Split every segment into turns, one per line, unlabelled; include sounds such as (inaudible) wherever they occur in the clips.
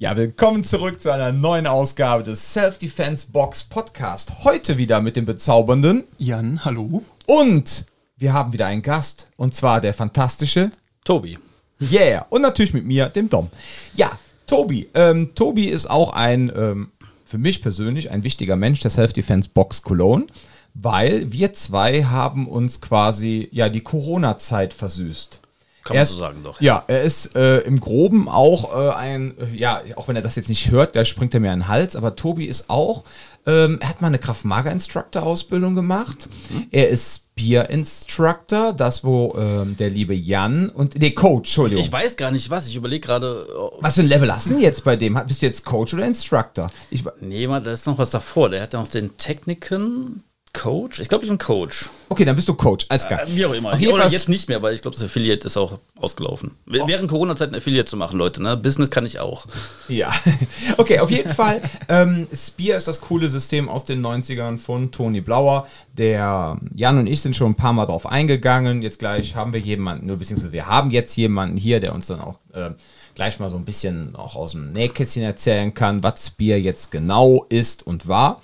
Ja, willkommen zurück zu einer neuen Ausgabe des Self-Defense Box Podcast. Heute wieder mit dem bezaubernden
Jan, hallo.
und wir haben wieder einen Gast und zwar der fantastische
Tobi.
Yeah und natürlich mit mir, dem Dom. Ja, Tobi. Ähm, Tobi ist auch ein ähm, für mich persönlich ein wichtiger Mensch der Self-Defense Box Cologne, weil wir zwei haben uns quasi ja die Corona-Zeit versüßt.
Kann
Er
man so sagen, doch.
Ja, er ist äh, im Groben auch äh, ein, äh, ja, auch wenn er das jetzt nicht hört, da springt er mir in den Hals, aber Tobi ist auch, ähm, er hat mal eine Kraft-Mager-Instructor-Ausbildung gemacht. Er ist Spear-Instructor, das wo ähm, der liebe Jan und, nee, Coach, Entschuldigung.
Ich weiß gar nicht was. Ich überlege gerade. oh,
was für ein Level hast du jetzt bei dem? Bist du jetzt Coach oder Instructor? Ich,
Nee, Mann, da ist noch was davor. Der hat ja noch den Techniken Coach. Ich glaube, ich bin Coach.
okay, dann bist du Coach, alles klar.
Äh, Wie auch immer.
Auf jeden
Oder
Fall
jetzt nicht mehr, weil ich glaube, das Affiliate ist auch ausgelaufen.
Oh.
Während Corona-Zeit ein Affiliate zu machen, Leute, ne? Business kann ich auch.
Ja, (laughs) okay, auf jeden Fall. Ähm, Spear ist das coole System aus den 90ern von Toni Blauer. Der Jan und ich sind schon ein paar Mal drauf eingegangen. Jetzt gleich haben wir jemanden, nur beziehungsweise wir haben jetzt jemanden hier, der uns dann auch äh, gleich mal so ein bisschen auch aus dem Nähkästchen erzählen kann, was Spear jetzt genau ist und war.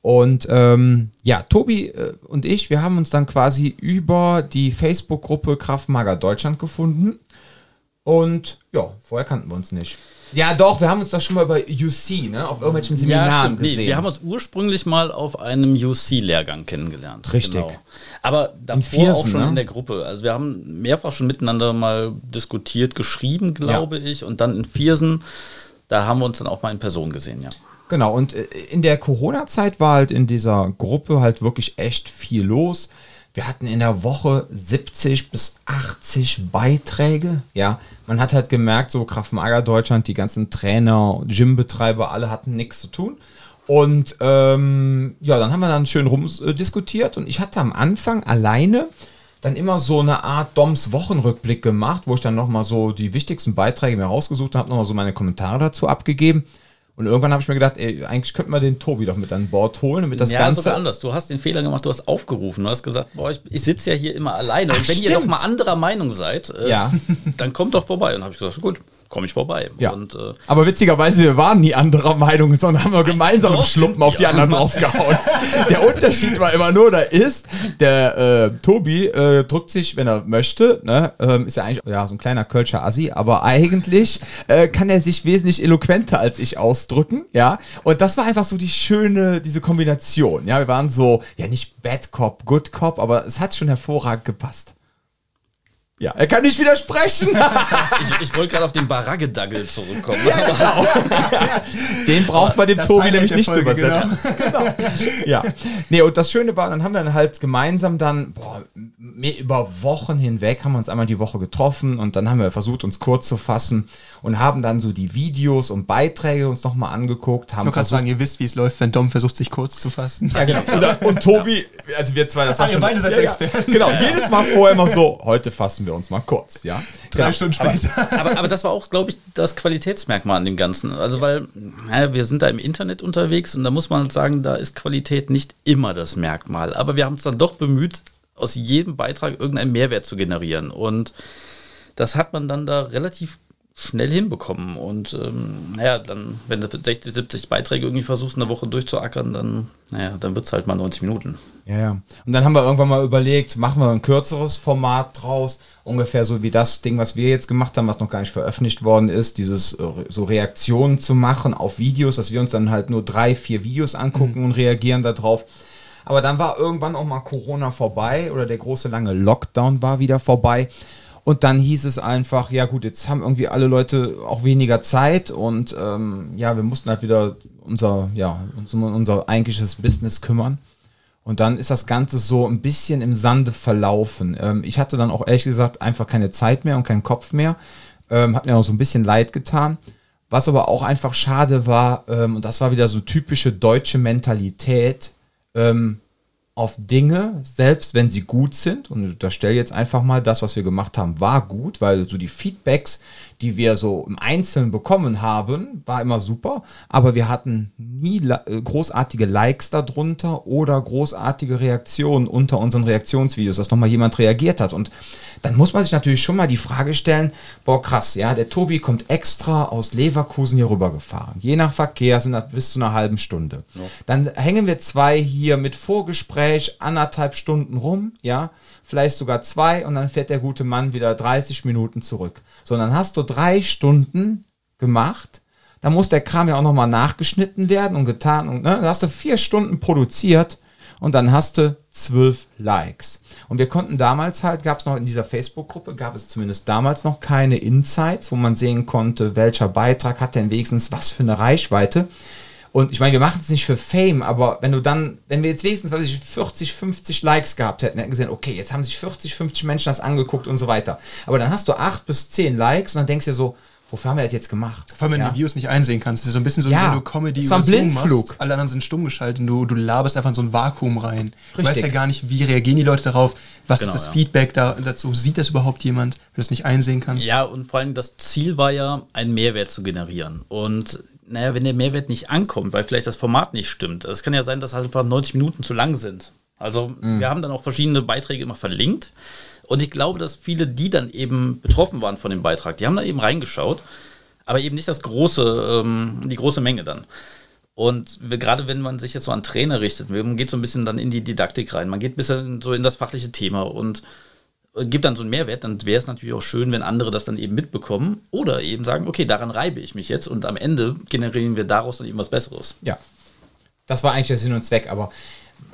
Und ähm, ja, Tobi äh, und ich, wir haben uns dann quasi über die Facebook-Gruppe Kraftmager Deutschland gefunden. Und ja, vorher kannten wir uns nicht. Ja, doch, wir haben uns doch schon mal bei UC, ne, auf irgendwelchen Seminaren
Nee,
gesehen.
wir haben uns ursprünglich mal auf einem UC-Lehrgang kennengelernt.
Richtig.
Aber davor
Viersen,
auch schon
ne?
in der Gruppe. Also wir haben mehrfach schon miteinander mal diskutiert, geschrieben, glaube ich. Und dann in Viersen, da haben wir uns dann auch mal in Person gesehen, ja.
Genau, und äh, in der Corona-Zeit war halt in dieser Gruppe halt wirklich echt viel los. Wir hatten in der Woche 70 bis 80 Beiträge. Ja, man hat halt gemerkt, so Kraftmager Deutschland, die ganzen Trainer, Gymbetreiber, alle hatten nichts zu tun. Und ähm, ja, dann haben wir dann schön rumdiskutiert und ich hatte am Anfang alleine dann immer so eine Art Doms Wochenrückblick gemacht, wo ich dann nochmal so die wichtigsten Beiträge mir rausgesucht habe, nochmal so meine Kommentare dazu abgegeben. Und irgendwann habe ich mir gedacht, ey, eigentlich könnten wir den Tobi doch mit an Bord holen, damit das
ja,
Ganze.
sogar anders. Du hast den Fehler gemacht, du hast aufgerufen. Du hast gesagt, boah, ich, ich sitze ja hier immer alleine. Und
Ach,
wenn ihr
stimmt.
doch mal anderer Meinung seid, äh,
Ja.
dann kommt doch vorbei. Und habe ich gesagt, gut, komme ich vorbei.
Ja.
Und äh,
Aber witzigerweise, wir waren nie anderer Meinung, sondern haben wir gemeinsam im
doch,
Schluppen auf die anderen draufgehauen. (laughs) der Unterschied war immer nur, da ist, der äh, Tobi äh, drückt sich, wenn er möchte, ne, ähm, ist ja eigentlich ja, so ein kleiner Kölscher Assi, aber eigentlich äh, kann er sich wesentlich eloquenter als ich ausdrücken, ja. Und das war einfach so die schöne, diese Kombination, ja. Wir waren so, ja nicht Bad Cop, Good Cop, aber es hat schon hervorragend gepasst. Ja, er kann nicht widersprechen. (laughs)
ich, ich wollte gerade auf den Baraggedaggel zurückkommen.
Den braucht man dem
Das
Tobi nämlich nicht zu
Folge,
übersetzen. Genau. ja. Nee, und das Schöne war, dann haben wir dann halt gemeinsam dann, boah, mehr über Wochen hinweg haben wir uns einmal die Woche getroffen und dann haben wir versucht, uns kurz zu fassen und haben dann so die Videos und Beiträge uns nochmal angeguckt, haben
Ich wollte gerade
versucht,
sagen, ihr wisst, wie es läuft, wenn Dom versucht, sich kurz zu fassen.
ja, genau. Und, und Tobi, also wir zwei, das war
Ah, ihr
schon.
beide seid
ja, ja.
Experten.
Genau, jedes Mal vorher immer so, heute fassen wir uns mal kurz, ja.
Drei
Genau.
Stunden später. (laughs)
aber, aber das war auch, glaube ich, das Qualitätsmerkmal an dem Ganzen. Also, weil ja, wir sind da im Internet unterwegs und da muss man sagen, da ist Qualität nicht immer das Merkmal. Aber wir haben uns dann doch bemüht, aus jedem Beitrag irgendeinen Mehrwert zu generieren. Und das hat man dann da relativ schnell hinbekommen. Und ähm, naja, dann, wenn du 60, 70 Beiträge irgendwie versuchst, in der Woche durchzuackern, dann, naja, dann wird es halt mal 90 Minuten.
Ja, ja. Und dann haben wir irgendwann mal überlegt, machen wir ein kürzeres Format draus, ungefähr so wie das Ding, was wir jetzt gemacht haben, was noch gar nicht veröffentlicht worden ist, dieses äh, so Reaktionen zu machen auf Videos, dass wir uns dann halt nur drei, vier Videos angucken und reagieren darauf. Aber dann war irgendwann auch mal Corona vorbei oder der große lange Lockdown war wieder vorbei. Und dann hieß es einfach, ja gut, jetzt haben irgendwie alle Leute auch weniger Zeit und ähm, ja, wir mussten halt wieder unser, ja, uns um unser eigentliches Business kümmern. Und dann ist das Ganze so ein bisschen im Sande verlaufen. Ähm, ich hatte dann auch ehrlich gesagt einfach keine Zeit mehr und keinen Kopf mehr. Ähm, hat mir auch so ein bisschen leid getan. Was aber auch einfach schade war, ähm, und das war wieder so typische deutsche Mentalität, ähm, auf Dinge, selbst wenn sie gut sind, und ich unterstelle jetzt einfach mal, das, was wir gemacht haben, war gut, weil so die Feedbacks, die wir so im Einzelnen bekommen haben, war immer super, aber wir hatten nie äh, großartige Likes darunter oder großartige Reaktionen unter unseren Reaktionsvideos, dass nochmal jemand reagiert hat. Und dann muss man sich natürlich schon mal die Frage stellen, boah krass, ja, der Tobi kommt extra aus Leverkusen hier rübergefahren. Je nach Verkehr sind das bis zu einer halben Stunde. Dann hängen wir zwei hier mit Vorgespräch anderthalb Stunden rum, ja, vielleicht sogar zwei und dann fährt der gute Mann wieder 30 Minuten zurück. So, dann hast du drei Stunden gemacht. Da muss der Kram ja auch nochmal nachgeschnitten werden und getan. Und ne, dann hast du vier Stunden produziert und dann hast du zwölf Likes. Und wir konnten damals halt, gab es noch in dieser Facebook-Gruppe, gab es zumindest damals noch keine Insights, wo man sehen konnte, welcher Beitrag hat denn wenigstens was für eine Reichweite. Und ich meine, wir machen es nicht für Fame, aber wenn du dann, wenn wir jetzt wenigstens, weiß ich, 40, 50 Likes gehabt hätten, hätten wir gesehen, okay, jetzt haben sich 40, 50 Menschen das angeguckt und so weiter. Aber dann hast du acht bis zehn Likes und dann denkst du dir so, wofür haben wir das jetzt gemacht?
Vor allem, wenn
Ja.
du die Videos nicht einsehen kannst. Das ist so ein bisschen so,
Ja,
wie wenn du Comedy
das war ein
über Zoom
Blindflug.
machst. Alle anderen sind stumm geschaltet und du, du laberst einfach in so ein Vakuum rein. Du weißt
Richtig.
ja gar nicht, wie reagieren die Leute darauf, was
Genau,
ist das
ja.
Feedback da, dazu, sieht das überhaupt jemand, wenn du es nicht einsehen kannst.
Ja, und vor allem das Ziel war ja, einen Mehrwert zu generieren. Und naja, wenn der Mehrwert nicht ankommt, weil vielleicht das Format nicht stimmt, es kann ja sein, dass halt einfach 90 Minuten zu lang sind. Also wir haben dann auch verschiedene Beiträge immer verlinkt. Und ich glaube, dass viele, die dann eben betroffen waren von dem Beitrag, die haben da eben reingeschaut, aber eben nicht das große, ähm, die große Menge dann. Und gerade wenn man sich jetzt so an Trainer richtet, man geht so ein bisschen dann in die Didaktik rein, man geht ein bisschen so in das fachliche Thema und gibt dann so einen Mehrwert, dann wäre es natürlich auch schön, wenn andere das dann eben mitbekommen oder eben sagen, okay, daran reibe ich mich jetzt und am Ende generieren wir daraus dann eben was Besseres.
Ja. Das war eigentlich der Sinn und Zweck, aber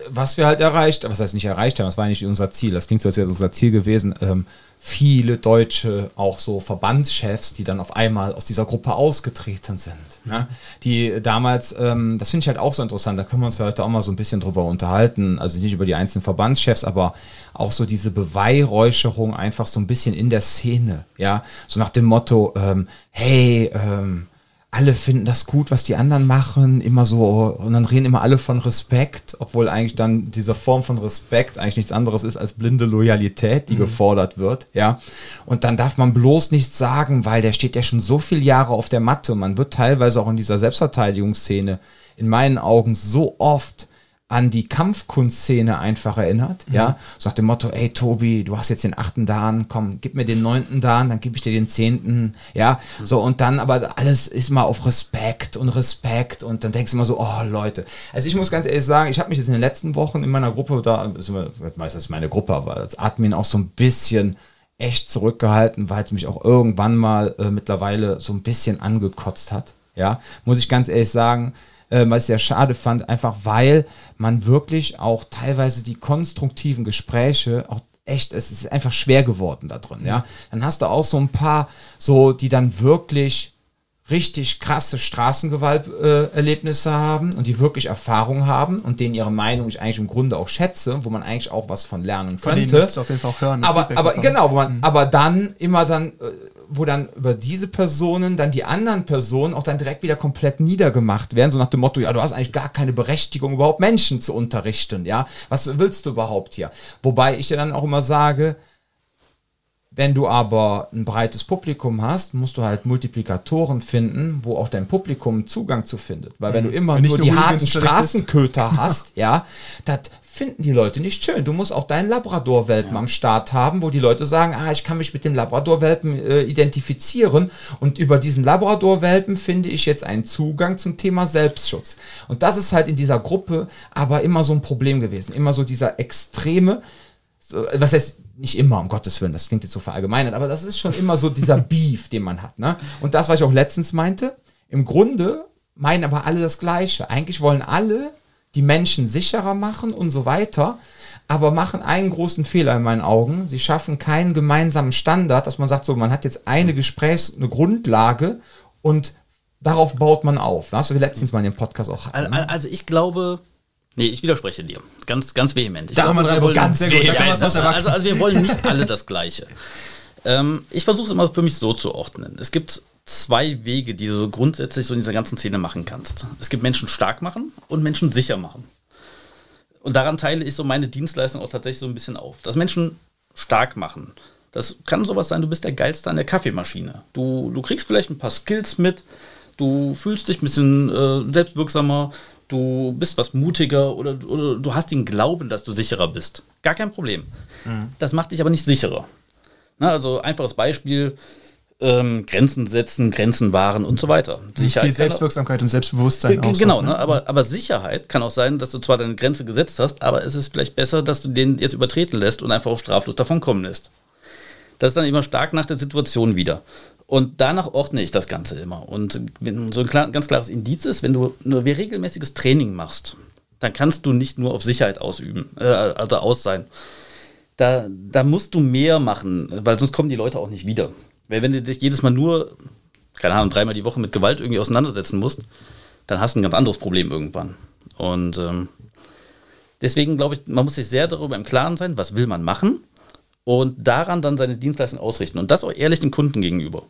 was wir halt erreicht, was heißt nicht erreicht haben, das war nicht unser Ziel. Das klingt so, als wäre unser Ziel gewesen. Ähm, viele deutsche, auch so Verbandschefs, die dann auf einmal aus dieser Gruppe ausgetreten sind. Ne? Die damals, ähm, das finde ich halt auch so interessant, da können wir uns heute auch mal so ein bisschen drüber unterhalten. Also nicht über die einzelnen Verbandschefs, aber auch so diese Beweihräucherung einfach so ein bisschen in der Szene. Ja, so nach dem Motto, ähm, hey, ähm, alle finden das gut, was die anderen machen, immer so, und dann reden immer alle von Respekt, obwohl eigentlich dann diese Form von Respekt eigentlich nichts anderes ist als blinde Loyalität, die gefordert wird, ja. Und dann darf man bloß nichts sagen, weil der steht ja schon so viele Jahre auf der Matte und man wird teilweise auch in dieser Selbstverteidigungsszene in meinen Augen so oft an die Kampfkunstszene einfach erinnert, ja, so nach dem Motto, ey Tobi, du hast jetzt den achten Dan, komm, gib mir den neunten Dan, dann gebe ich dir den zehnten, ja, so und dann aber alles ist mal auf Respekt und Respekt und dann denkst du immer so, oh Leute, also ich muss ganz ehrlich sagen, ich habe mich jetzt in den letzten Wochen in meiner Gruppe, da, ich weiß, das ist meine Gruppe, aber als Admin auch so ein bisschen echt zurückgehalten, weil es mich auch irgendwann mal äh, mittlerweile so ein bisschen angekotzt hat, ja, muss ich ganz ehrlich sagen, äh, was ich sehr schade fand, einfach weil man wirklich auch teilweise die konstruktiven Gespräche auch echt, es ist einfach schwer geworden da drin, ja. Dann hast du auch so ein paar, so, die dann wirklich richtig krasse Straßengewalterlebnisse äh, haben und die wirklich Erfahrung haben und denen ihre Meinung ich eigentlich im Grunde auch schätze, wo man eigentlich auch was von lernen
Von denen
könnte.
möchtest du auf jeden Fall auch hören.
Aber, aber
bekommen.
genau, wo man, aber dann immer dann, äh, wo dann über diese Personen dann die anderen Personen auch dann direkt wieder komplett niedergemacht werden, so nach dem Motto, ja, du hast eigentlich gar keine Berechtigung, überhaupt Menschen zu unterrichten, ja. Was willst du überhaupt hier? Wobei ich dir dann auch immer sage, wenn du aber ein breites Publikum hast, musst du halt Multiplikatoren finden, wo auch dein Publikum Zugang zu findet. Weil wenn du immer
nicht
nur die harten. Straßenköter (laughs) hast, ja, das finden die Leute nicht schön. Du musst auch deinen Labrador-Welpen am Start haben, wo die Leute sagen, ah, ich kann mich mit dem Labrador-Welpen äh, identifizieren und über diesen Labrador-Welpen finde ich jetzt einen Zugang zum Thema Selbstschutz. Und das ist halt in dieser Gruppe aber immer so ein Problem gewesen. Immer so dieser extreme, so, was heißt nicht immer, um Gottes Willen, das klingt jetzt so verallgemeinert, aber das ist schon immer so dieser (laughs) Beef, den man hat. Ne? Und das, was ich auch letztens meinte, im Grunde meinen aber alle das Gleiche. Eigentlich wollen alle die Menschen sicherer machen und so weiter, aber machen einen großen Fehler in meinen Augen. Sie schaffen keinen gemeinsamen Standard, dass man sagt, so, man hat jetzt eine Gesprächs-, eine Grundlage und darauf baut man auf. Das hast du letztens mal in dem Podcast auch hatten, ne?
al- Also ich glaube, nee, ich widerspreche dir. Ganz, ganz vehement. Ich
Da haben wir
glaube,
drei
wollen-
ganz sehr gut, da
ja, also, also wir wollen nicht alle das Gleiche. Ähm, ich versuche es immer für mich so zu ordnen. Es gibt zwei Wege, die du so grundsätzlich so in dieser ganzen Szene machen kannst. Es gibt Menschen stark machen und Menschen sicher machen. Und daran teile ich so meine Dienstleistung auch tatsächlich so ein bisschen auf. Dass Menschen stark machen. Das kann sowas sein, du bist der Geilste an der Kaffeemaschine. Du, du kriegst vielleicht ein paar Skills mit, du fühlst dich ein bisschen äh, selbstwirksamer, du bist was mutiger oder, oder du hast den Glauben, dass du sicherer bist. Gar kein Problem. Das macht dich aber nicht sicherer. Na, also einfaches Beispiel, ähm, Grenzen setzen, Grenzen wahren und so weiter.
Viel
kann-
Selbstwirksamkeit und Selbstbewusstsein aus.
Genau, ne? aber, aber Sicherheit kann auch sein, dass du zwar deine Grenze gesetzt hast, aber es ist vielleicht besser, dass du den jetzt übertreten lässt und einfach auch straflos davon kommen lässt. Das ist dann immer stark nach der Situation wieder. Und danach ordne ich das Ganze immer. Und wenn so ein klar, ganz klares Indiz ist, wenn du nur regelmäßiges Training machst, dann kannst du nicht nur auf Sicherheit ausüben, äh, also aus sein. Da, da musst du mehr machen, weil sonst kommen die Leute auch nicht wieder. Weil wenn du dich jedes Mal nur, keine Ahnung, dreimal die Woche mit Gewalt irgendwie auseinandersetzen musst, dann hast du ein ganz anderes Problem irgendwann. Und ähm, deswegen glaube ich, man muss sich sehr darüber im Klaren sein, was will man machen und daran dann seine Dienstleistung ausrichten. Und das auch ehrlich dem Kunden gegenüber.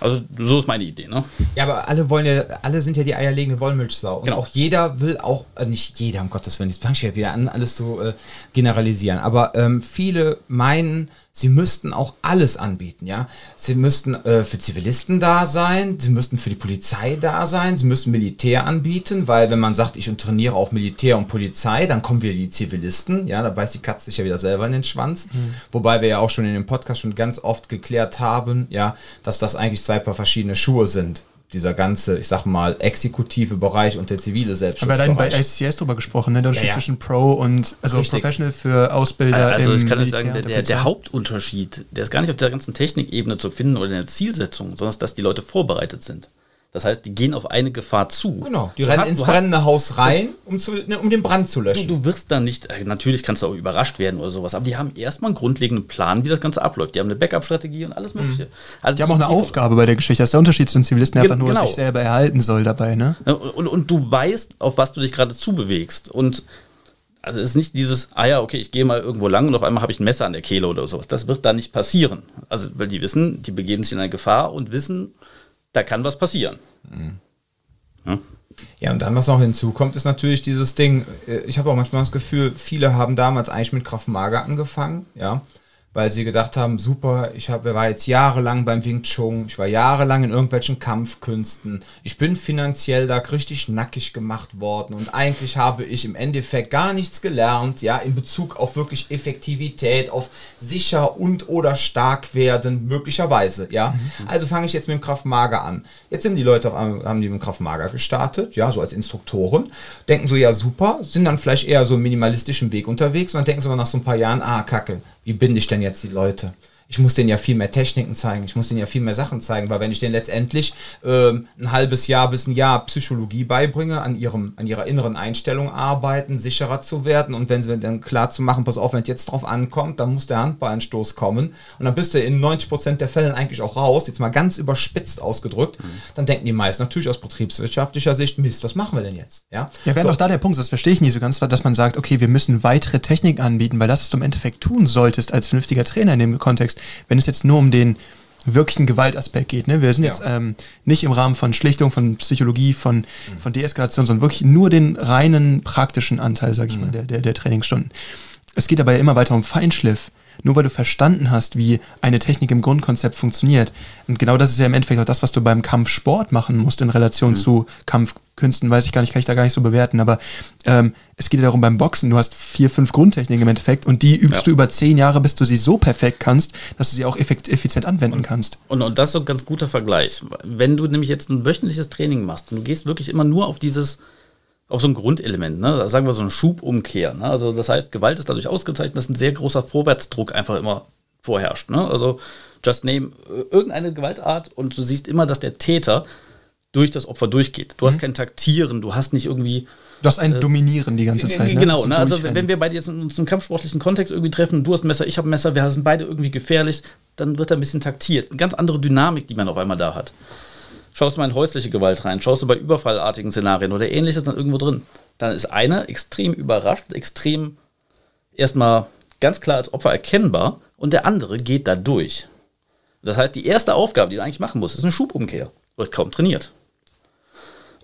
Also so ist meine Idee, ne?
Ja, aber alle wollen ja, alle sind ja die eierlegende Wollmilchsau. Und
Genau.
auch jeder will auch, äh, nicht jeder, um Gottes Willen, jetzt fange ich ja wieder an, alles zu äh, generalisieren. Aber ähm, viele meinen, sie müssten auch alles anbieten, ja. Sie müssten äh, für Zivilisten da sein, sie müssten für die Polizei da sein, sie müssen Militär anbieten, weil wenn man sagt, ich trainiere auch Militär und Polizei, dann kommen wieder die Zivilisten, ja, da beißt die Katze sich ja wieder selber in den Schwanz. Wobei wir ja auch schon in dem Podcast schon ganz oft geklärt haben, ja, dass das eigentlich zwei paar verschiedene Schuhe sind. Dieser ganze, ich sag mal, exekutive Bereich und der zivile Selbstschutz.
Aber wir bei ICCS drüber gesprochen, ne? Der Unterschied
Ja, ja.
zwischen Pro und also
Richtig.
Professional für Ausbilder.
Also
im
ich kann euch
Militär,
sagen, der, der, der Hauptunterschied, der ist gar nicht auf der ganzen Technikebene zu finden oder in der Zielsetzung, sondern dass die Leute vorbereitet sind. Das heißt, die gehen auf eine Gefahr zu.
Genau, die
Du
rennen
hast-
ins
du hast-
brennende Haus rein, um, zu, ne, um den Brand zu
Du,
löschen.
du wirst dann nicht, äh, natürlich kannst du auch überrascht werden oder sowas, aber die haben erstmal einen grundlegenden Plan, wie das Ganze abläuft. Die haben eine Backup-Strategie und alles Mögliche. Also
Die haben auch eine Aufgabe bei der Geschichte. Das ist der Unterschied zum Zivilisten, der
Ge-
einfach nur
genau.
sich selber erhalten soll dabei, ne?
Ja, Und, und du weißt, auf was du dich gerade zubewegst. Und also es ist nicht dieses, ah ja, okay, ich gehe mal irgendwo lang und auf einmal habe ich ein Messer an der Kehle oder sowas. Das wird da nicht passieren. Also, weil die wissen, die begeben sich in eine Gefahr und wissen, da kann was passieren.
Ja, und dann, was noch hinzukommt, ist natürlich dieses Ding, äh, ich habe auch manchmal das Gefühl, viele haben damals eigentlich mit Kraft Mager angefangen, ja, weil sie gedacht haben, super, ich hab, war jetzt jahrelang beim Wing Chun, ich war jahrelang in irgendwelchen Kampfkünsten, ich bin finanziell da richtig nackig gemacht worden und eigentlich habe ich im Endeffekt gar nichts gelernt, ja, in Bezug auf wirklich Effektivität, auf sicher und oder stark werden, möglicherweise, ja. Also fange ich jetzt mit dem Kraft Mager an. Jetzt sind die Leute auf einmal, haben die mit dem Kraft Mager gestartet, ja, so als Instruktoren, denken so, ja, super, sind dann vielleicht eher so im minimalistischen Weg unterwegs und dann denken sie aber nach so ein paar Jahren, ah, kacke, wie binde ich denn jetzt die Leute? Ich muss denen ja viel mehr Techniken zeigen, ich muss denen ja viel mehr Sachen zeigen, weil wenn ich denen letztendlich ähm, ein halbes Jahr bis ein Jahr Psychologie beibringe, an, ihrem, an ihrer inneren Einstellung arbeiten, sicherer zu werden und wenn sie dann klar zu machen, pass auf, wenn es jetzt drauf ankommt, dann muss der Handballanstoß kommen und dann bist du in 90% der Fällen eigentlich auch raus, jetzt mal ganz überspitzt ausgedrückt, dann denken die meisten natürlich aus betriebswirtschaftlicher Sicht, Mist, was machen wir denn jetzt? Ja,
Ja, wäre
So.
doch da der Punkt, das verstehe ich nie so ganz, dass man sagt, okay, wir müssen weitere Technik anbieten, weil das, was du im Endeffekt tun solltest als vernünftiger Trainer in dem Kontext, wenn es jetzt nur um den wirklichen Gewaltaspekt geht. Ne? Wir sind
Ja.
jetzt ähm, nicht im Rahmen von Schlichtung, von Psychologie, von,
Mhm.
von Deeskalation, sondern wirklich nur den reinen praktischen Anteil, sag ich
Mhm.
mal, der, der, der Trainingsstunden. Es geht aber ja immer weiter um Feinschliff. Nur weil du verstanden hast, wie eine Technik im Grundkonzept funktioniert. Und genau das ist ja im Endeffekt auch das, was du beim Kampfsport machen musst in Relation
Mhm.
zu Kampfkünsten, weiß ich gar nicht, kann ich da gar nicht so bewerten. Aber ähm, es geht ja darum beim Boxen, du hast vier, fünf Grundtechniken im Endeffekt und die übst
Ja.
du über zehn Jahre, bis du sie so perfekt kannst, dass du sie auch effizient anwenden kannst.
Und, und das ist so ein ganz guter Vergleich. Wenn du nämlich jetzt ein wöchentliches Training machst und du gehst wirklich immer nur auf dieses, auf so ein Grundelement, ne? sagen wir so eine Schubumkehr. Ne? Also das heißt, Gewalt ist dadurch ausgezeichnet, dass ein sehr großer Vorwärtsdruck einfach immer vorherrscht. Ne? Also just name äh, irgendeine Gewaltart und du siehst immer, dass der Täter durch das Opfer durchgeht. Du hast kein Taktieren, du hast nicht irgendwie
Du hast ein Dominieren die ganze Zeit. Ne?
Genau, ne? also wenn wir beide jetzt in uns im kampfsportlichen Kontext irgendwie treffen, du hast ein Messer, ich habe ein Messer, wir sind beide irgendwie gefährlich, dann wird da ein bisschen taktiert. Eine ganz andere Dynamik, die man auf einmal da hat. Schaust du mal in häusliche Gewalt rein, schaust du bei überfallartigen Szenarien oder ähnliches dann irgendwo drin, dann ist einer extrem überrascht, extrem erstmal ganz klar als Opfer erkennbar und der andere geht da durch. Das heißt, die erste Aufgabe, die du eigentlich machen musst, ist eine Schubumkehr. Wird kaum trainiert.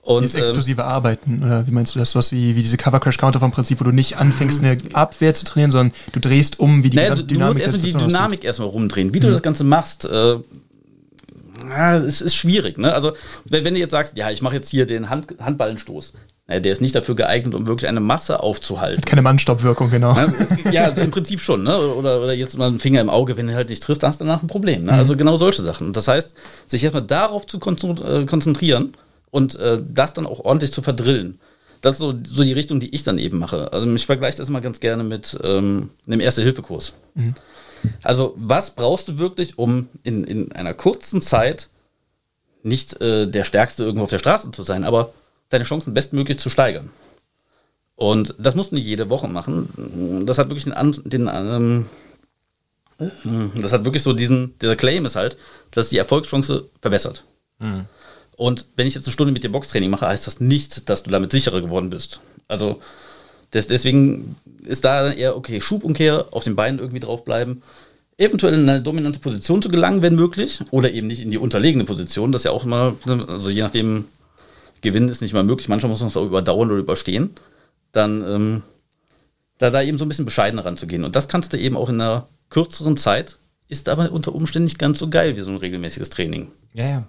Und,
Dieses
ähm,
exklusive Arbeiten, oder wie meinst du das? Was wie, wie diese Cover Crash Counter vom Prinzip, wo du nicht anfängst, eine Abwehr zu trainieren, sondern du drehst um, wie die
Naja, du,
gesamte
du musst erstmal die
aussieht.
Dynamik erstmal rumdrehen, wie du das Ganze machst. Äh, ja, es ist schwierig. Ne? Also, wenn, wenn du jetzt sagst, ja, ich mache jetzt hier den Hand, Handballenstoß, na, der ist nicht dafür geeignet, um wirklich eine Masse aufzuhalten.
Keine Mannstoppwirkung, genau.
Ne? Ja, im Prinzip schon. Ne? Oder, oder jetzt mal einen Finger im Auge, wenn du halt nicht triffst, hast du danach ein Problem. Ne? Also genau solche Sachen. Das heißt, sich erstmal darauf zu äh, konzentrieren und äh, das dann auch ordentlich zu verdrillen. Das ist so, so die Richtung, die ich dann eben mache. Also ich vergleiche das immer ganz gerne mit ähm, einem Erste-Hilfe-Kurs. Mhm. Also was brauchst du wirklich, um in, in einer kurzen Zeit nicht äh, der Stärkste irgendwo auf der Straße zu sein, aber deine Chancen bestmöglich zu steigern. Und das musst du nicht jede Woche machen. Das hat wirklich den, den ähm, das hat wirklich so diesen, dieser Claim ist halt, dass die Erfolgschance verbessert. Mhm. Und wenn ich jetzt eine Stunde mit dir Boxtraining mache, heißt das nicht, dass du damit sicherer geworden bist. Also das, deswegen ist da dann eher, okay, Schubumkehr, auf den Beinen irgendwie draufbleiben, eventuell in eine dominante Position zu gelangen, wenn möglich, oder eben nicht in die unterlegene Position. Das ist ja auch immer, also je nachdem, Gewinnen ist nicht mal möglich. Manchmal muss man es auch überdauern oder überstehen. Dann ähm, da, da eben so ein bisschen bescheidener ranzugehen. Und das kannst du eben auch in einer kürzeren Zeit, ist aber unter Umständen nicht ganz so geil wie so ein regelmäßiges Training.
Ja, ja.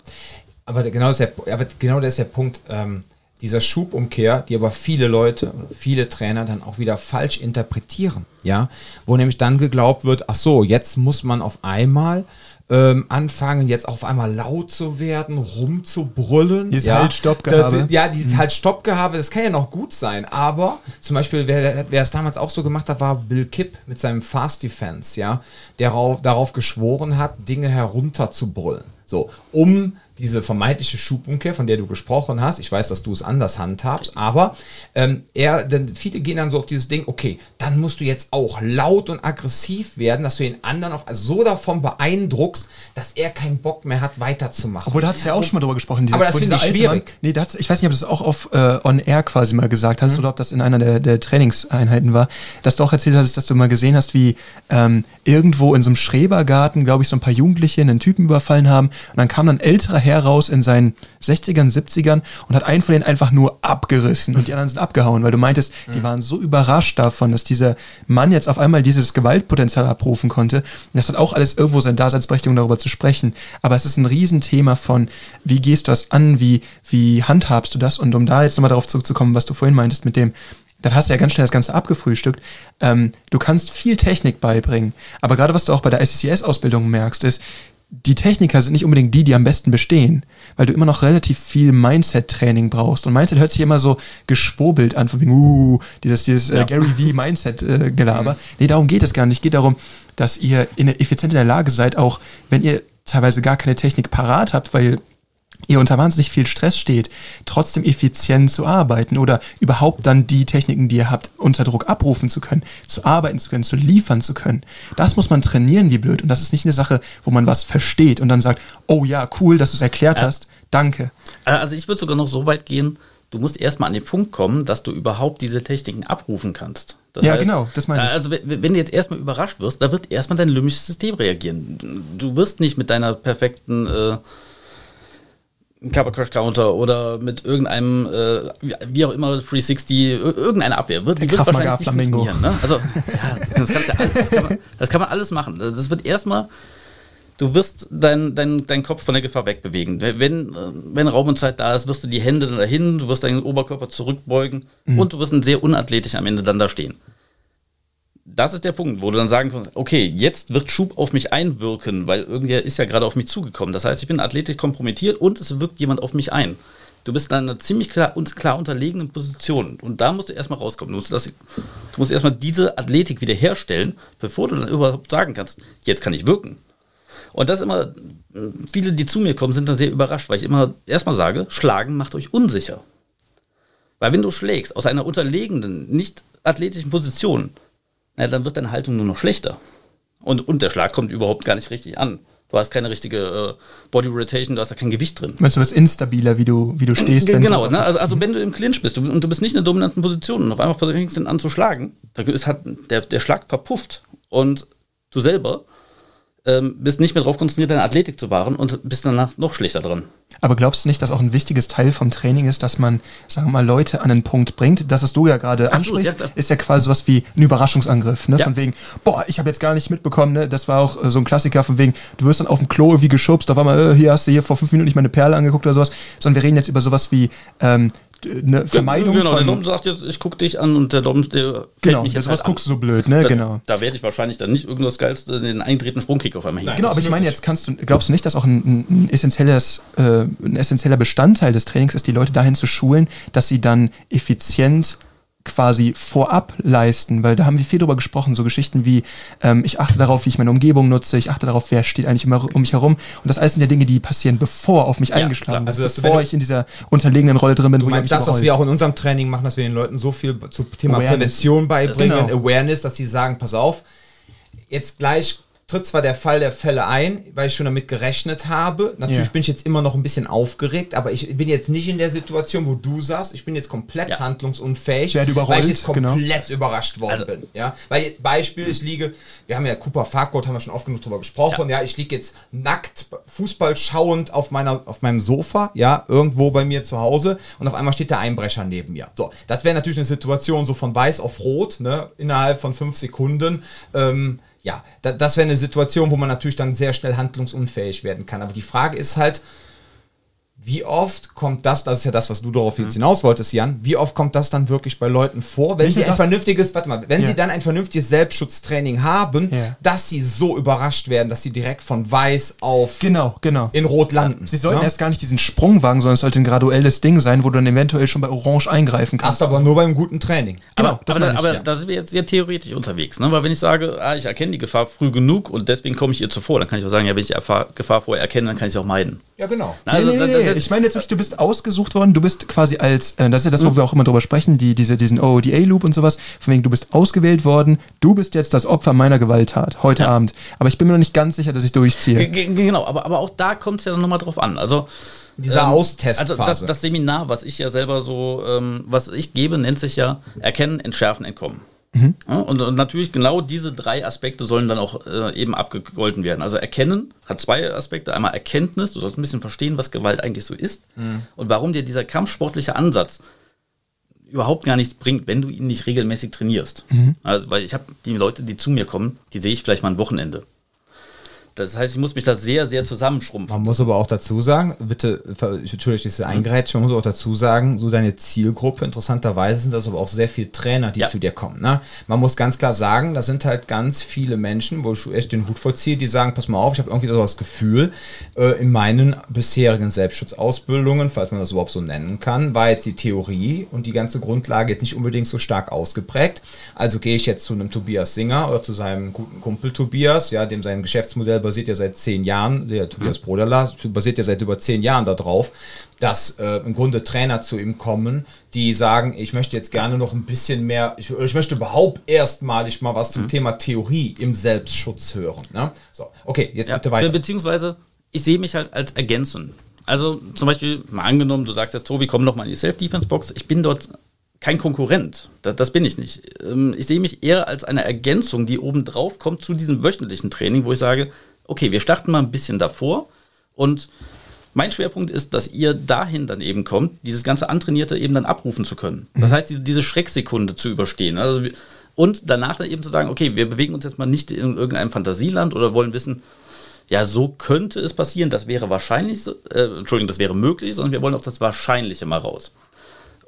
Aber genau ist der, aber genau das ist der Punkt, ähm, dieser Schubumkehr, die aber viele Leute, viele Trainer dann auch wieder falsch interpretieren, ja, wo nämlich dann geglaubt wird, ach so, jetzt muss man auf einmal ähm, anfangen, jetzt auf einmal laut zu werden, rumzubrüllen.
Dieses
ja,
Halt-Stopp-Gehabe.
Ja, dieses mhm. Halt-Stopp-Gehabe, das kann ja noch gut sein, aber zum Beispiel, wer, wer es damals auch so gemacht hat, war Bill Kipp mit seinem Fast Defense, ja, der darauf geschworen hat, Dinge herunterzubrüllen. So, um diese vermeintliche Schubumkehr, von der du gesprochen hast, ich weiß, dass du es anders handhabst, aber ähm, er, denn viele gehen dann so auf dieses Ding, okay, dann musst du jetzt auch laut und aggressiv werden, dass du den anderen auf, also so davon beeindruckst, dass er keinen Bock mehr hat, weiterzumachen.
Obwohl, da hat es ja auch schon mal drüber gesprochen.
Dieses, aber das finde ich schwierig.
Mann, nee, das, ich weiß nicht, ob du das auch auf äh, On Air quasi mal gesagt hast mhm. oder ob das in einer der, der Trainingseinheiten war, dass du auch erzählt hattest, dass du mal gesehen hast, wie ähm, irgendwo in so einem Schrebergarten, glaube ich, so ein paar Jugendliche einen Typen überfallen haben und dann kam dann älterer Herr raus in seinen 60ern, 70ern und hat einen von denen einfach nur abgerissen und die anderen sind abgehauen, weil du meintest, mhm. die waren so überrascht davon, dass dieser Mann jetzt auf einmal dieses Gewaltpotenzial abrufen konnte. Und das hat auch alles irgendwo seine Daseinsberechtigung, darüber zu sprechen. Aber es ist ein Riesenthema von, wie gehst du das an, wie, wie handhabst du das? Und um da jetzt nochmal darauf zurückzukommen, was du vorhin meintest mit dem, dann hast du ja ganz schnell das Ganze abgefrühstückt. Ähm, du kannst viel Technik beibringen, aber gerade was du auch bei der ICCS-Ausbildung merkst, ist, die Techniker sind nicht unbedingt die, die am besten bestehen, weil du immer noch relativ viel Mindset-Training brauchst. Und Mindset hört sich immer so geschwurbelt an, von wegen, uh, dieses, dieses äh, ja. äh, Gary V (laughs) Mindset-Gelaber. Äh, mhm. Nee, darum geht es gar nicht. Es geht darum, dass ihr in, effizient in der Lage seid, auch wenn ihr teilweise gar keine Technik parat habt, weil ihr unter wahnsinnig viel Stress steht, trotzdem effizient zu arbeiten oder überhaupt dann die Techniken, die ihr habt, unter Druck abrufen zu können, zu arbeiten zu können, zu liefern zu können. Das muss man trainieren wie blöd und das ist nicht eine Sache, wo man was versteht und dann sagt, oh ja, cool, dass du es erklärt ja. hast, danke.
Also ich würde sogar noch so weit gehen, du musst erstmal an den Punkt kommen, dass du überhaupt diese Techniken abrufen kannst. Das
ja, heißt, genau, das meine ich.
Also, wenn, wenn du jetzt erstmal überrascht wirst, da wird erstmal dein limbisches System reagieren. Du wirst nicht mit deiner perfekten äh, Cover Crash Counter oder mit irgendeinem, äh, wie auch immer, 360, irgendeine Abwehr. Wird,
die wird wahrscheinlich nicht Flamingo.
Ne? Also, ja, das, das, ja alles, das, kann man, das, kann man, alles machen. Das wird erstmal, du wirst deinen dein, dein Kopf von der Gefahr wegbewegen. Wenn, wenn Raum und Zeit da ist, wirst du die Hände dann dahin, du wirst deinen Oberkörper zurückbeugen mhm. und du wirst ein sehr unathletisch am Ende dann da stehen das ist der Punkt, wo du dann sagen kannst, okay, jetzt wird Schub auf mich einwirken, weil irgendwer ist ja gerade auf mich zugekommen. Das heißt, ich bin athletisch kompromittiert und es wirkt jemand auf mich ein. Du bist in einer ziemlich klar, klar unterlegenen Position. Und da musst du erstmal rauskommen. Du musst, das, du musst erstmal diese Athletik wiederherstellen, bevor du dann überhaupt sagen kannst, jetzt kann ich wirken. Und das immer, viele, die zu mir kommen, sind dann sehr überrascht, weil ich immer erstmal sage, Schlagen macht euch unsicher. Weil wenn du schlägst aus einer unterlegenen, nicht athletischen Position, na, dann wird deine Haltung nur noch schlechter. Und, und der Schlag kommt überhaupt gar nicht richtig an. Du hast keine richtige äh, Body Rotation, du hast da kein Gewicht drin.
Meinst du, was instabiler, wie du, wie du stehst?
G genau, ne? also, also, wenn du im Clinch bist und du bist nicht in einer dominanten Position und auf einmal fängst du an zu schlagen, dann ist halt der, der Schlag verpufft und du selber ähm, bist nicht mehr darauf konzentriert, deine Athletik zu wahren und bist danach noch schlechter dran.
Aber glaubst du nicht, dass auch ein wichtiges Teil vom Training ist, dass man, sagen wir mal, Leute an einen Punkt bringt? Das, was du ja gerade ansprichst,
ja,
ist ja quasi sowas wie ein Überraschungsangriff. Ne?
Ja.
Von wegen, boah, ich habe jetzt gar nicht mitbekommen, ne? das war auch äh, so ein Klassiker, von wegen, du wirst dann auf dem Klo irgendwie geschubst, auf einmal, äh, hier hast du hier vor fünf Minuten nicht meine Perle angeguckt oder sowas, sondern wir reden jetzt über sowas wie ähm, eine Vermeidung
genau, der. Dom sagt jetzt, ich guck dich an und der Dom, der
Genau,
mich
das
jetzt
was
halt
guckst du so blöd, ne?
Da,
genau.
Da werde ich wahrscheinlich dann nicht irgendwas Geilste, den eindrehten Sprungkick auf einmal hin.
Genau, aber ich meine, jetzt kannst du, glaubst du nicht, dass auch ein, ein, ein, essentielles, äh, ein essentieller Bestandteil des Trainings ist, die Leute dahin zu schulen, dass sie dann effizient quasi vorab leisten, weil da haben wir viel drüber gesprochen, so Geschichten wie, ähm, ich achte darauf, wie ich meine Umgebung nutze, ich achte darauf, wer steht eigentlich immer um mich herum und das alles sind ja Dinge, die passieren, bevor auf mich eingeschlagen
klar. Also,
wird,
dass
bevor
du-
ich in dieser unterlegenen Rolle drin bin,
Du meinst das, was wir auch in unserem Training machen, dass wir den Leuten so viel zum Thema
Awareness.
Prävention beibringen,
Genau.
Awareness, dass sie sagen, pass auf, jetzt gleich tritt zwar der Fall der Fälle ein, weil ich schon damit gerechnet habe. Natürlich
Ja.
bin ich jetzt immer noch ein bisschen aufgeregt, aber ich bin jetzt nicht in der Situation, wo du sagst, ich bin jetzt komplett
Ja.
handlungsunfähig, weil ich jetzt
genau.
komplett überrascht worden
Also-
bin. Ja? Weil jetzt Beispiel, ich liege, wir haben ja Cooper Farcourt, haben wir schon oft genug drüber gesprochen, ja, ich liege jetzt nackt, Fußball schauend auf, meiner, auf meinem Sofa, ja, irgendwo bei mir zu Hause und auf einmal steht der Einbrecher neben mir. So, das wäre natürlich eine Situation so von weiß auf rot, ne, innerhalb von fünf Sekunden. Ähm, ja, da, das wäre eine Situation, wo man natürlich dann sehr schnell handlungsunfähig werden kann. Aber die Frage ist halt, wie oft kommt das, das ist ja das, was du darauf
Mhm.
jetzt hinaus wolltest, Jan, wie oft kommt das dann wirklich bei Leuten vor, wenn
Nicht
sie ein vernünftiges, warte mal, wenn
Ja.
sie dann ein vernünftiges Selbstschutztraining haben,
Ja.
dass sie so überrascht werden, dass sie direkt von weiß auf
Genau, genau.
in rot landen.
Sie sollten
ne?
erst gar nicht diesen Sprung wagen, sondern es sollte ein graduelles Ding sein, wo du dann eventuell schon bei Orange eingreifen kannst.
Hast aber nur beim guten Training.
Genau,
aber,
das
aber,
ich,
aber
ja.
da sind wir jetzt sehr theoretisch unterwegs. Ne? Weil wenn ich sage, ah, ich erkenne die Gefahr früh genug und deswegen komme ich ihr zuvor, dann kann ich auch sagen, ja, wenn ich die Gefahr vorher erkenne, dann kann ich sie auch meiden.
Ja, genau.
Na, Also,
nee, nee,
das-
nee,
das ist-
ich meine jetzt nicht, du bist ausgesucht worden, du bist quasi als, äh, das ist ja das, wo wir auch immer drüber sprechen, die, diese, diesen OODA-Loop und sowas, von wegen, du bist ausgewählt worden, du bist jetzt das Opfer meiner Gewalttat, heute
Ja.
Abend. Aber ich bin mir noch nicht ganz sicher, dass ich durchziehe.
G- Genau, aber, aber auch da kommt es ja nochmal drauf an. Also
Dieser Austestphase.
Also das, das Seminar, was ich ja selber so, ähm, was ich gebe, nennt sich ja Erkennen, Entschärfen, Entkommen. Ja, und, und natürlich genau diese drei Aspekte sollen dann auch äh, eben abgegolten werden. Also Erkennen hat zwei Aspekte. Einmal Erkenntnis, du sollst ein bisschen verstehen, was Gewalt eigentlich so ist und warum dir dieser kampfsportliche Ansatz überhaupt gar nichts bringt, wenn du ihn nicht regelmäßig trainierst. Also, weil ich habe die Leute, die zu mir kommen, die sehe ich vielleicht mal ein Wochenende. Das heißt, ich muss mich da sehr, sehr zusammenschrumpfen.
Man muss aber auch dazu sagen, bitte, ver- ich entschuldige, dass ich eingrätsche, man muss auch dazu sagen, so deine Zielgruppe, interessanterweise sind das aber auch sehr viele Trainer, die
Ja.
zu dir kommen. Ne? Man muss ganz klar sagen, das sind halt ganz viele Menschen, wo ich echt den Hut vorziehe, die sagen, pass mal auf, ich habe irgendwie so das Gefühl, äh, in meinen bisherigen Selbstschutzausbildungen, falls man das überhaupt so nennen kann, war jetzt die Theorie und die ganze Grundlage jetzt nicht unbedingt so stark ausgeprägt. Also gehe ich jetzt zu einem Tobias Singer oder zu seinem guten Kumpel Tobias, ja, dem sein Geschäftsmodell basiert ja seit zehn Jahren, der Tobias Broderla basiert ja seit über zehn Jahren darauf, dass äh, im Grunde Trainer zu ihm kommen, die sagen, ich möchte jetzt gerne noch ein bisschen mehr, ich, ich möchte überhaupt erstmalig mal was zum Thema Theorie im Selbstschutz hören. Ne? So, okay, jetzt
Ja,
bitte weiter.
be- Beziehungsweise, ich sehe mich halt als Ergänzung. Also zum Beispiel, mal angenommen, du sagst jetzt, Tobi, komm doch mal in die Self-Defense-Box. Ich bin dort kein Konkurrent. Das, das bin ich nicht. Ähm, Ich sehe mich eher als eine Ergänzung, die obendrauf kommt zu diesem wöchentlichen Training, wo ich sage, okay, wir starten mal ein bisschen davor und mein Schwerpunkt ist, dass ihr dahin dann eben kommt, dieses ganze Antrainierte eben dann abrufen zu können. Das heißt, diese, diese Schrecksekunde zu überstehen. Also, und danach dann eben zu sagen, okay, wir bewegen uns jetzt mal nicht in irgendeinem Fantasieland oder wollen wissen, ja, so könnte es passieren, das wäre wahrscheinlich, äh, Entschuldigung, das wäre möglich, sondern wir wollen auf das Wahrscheinliche mal raus.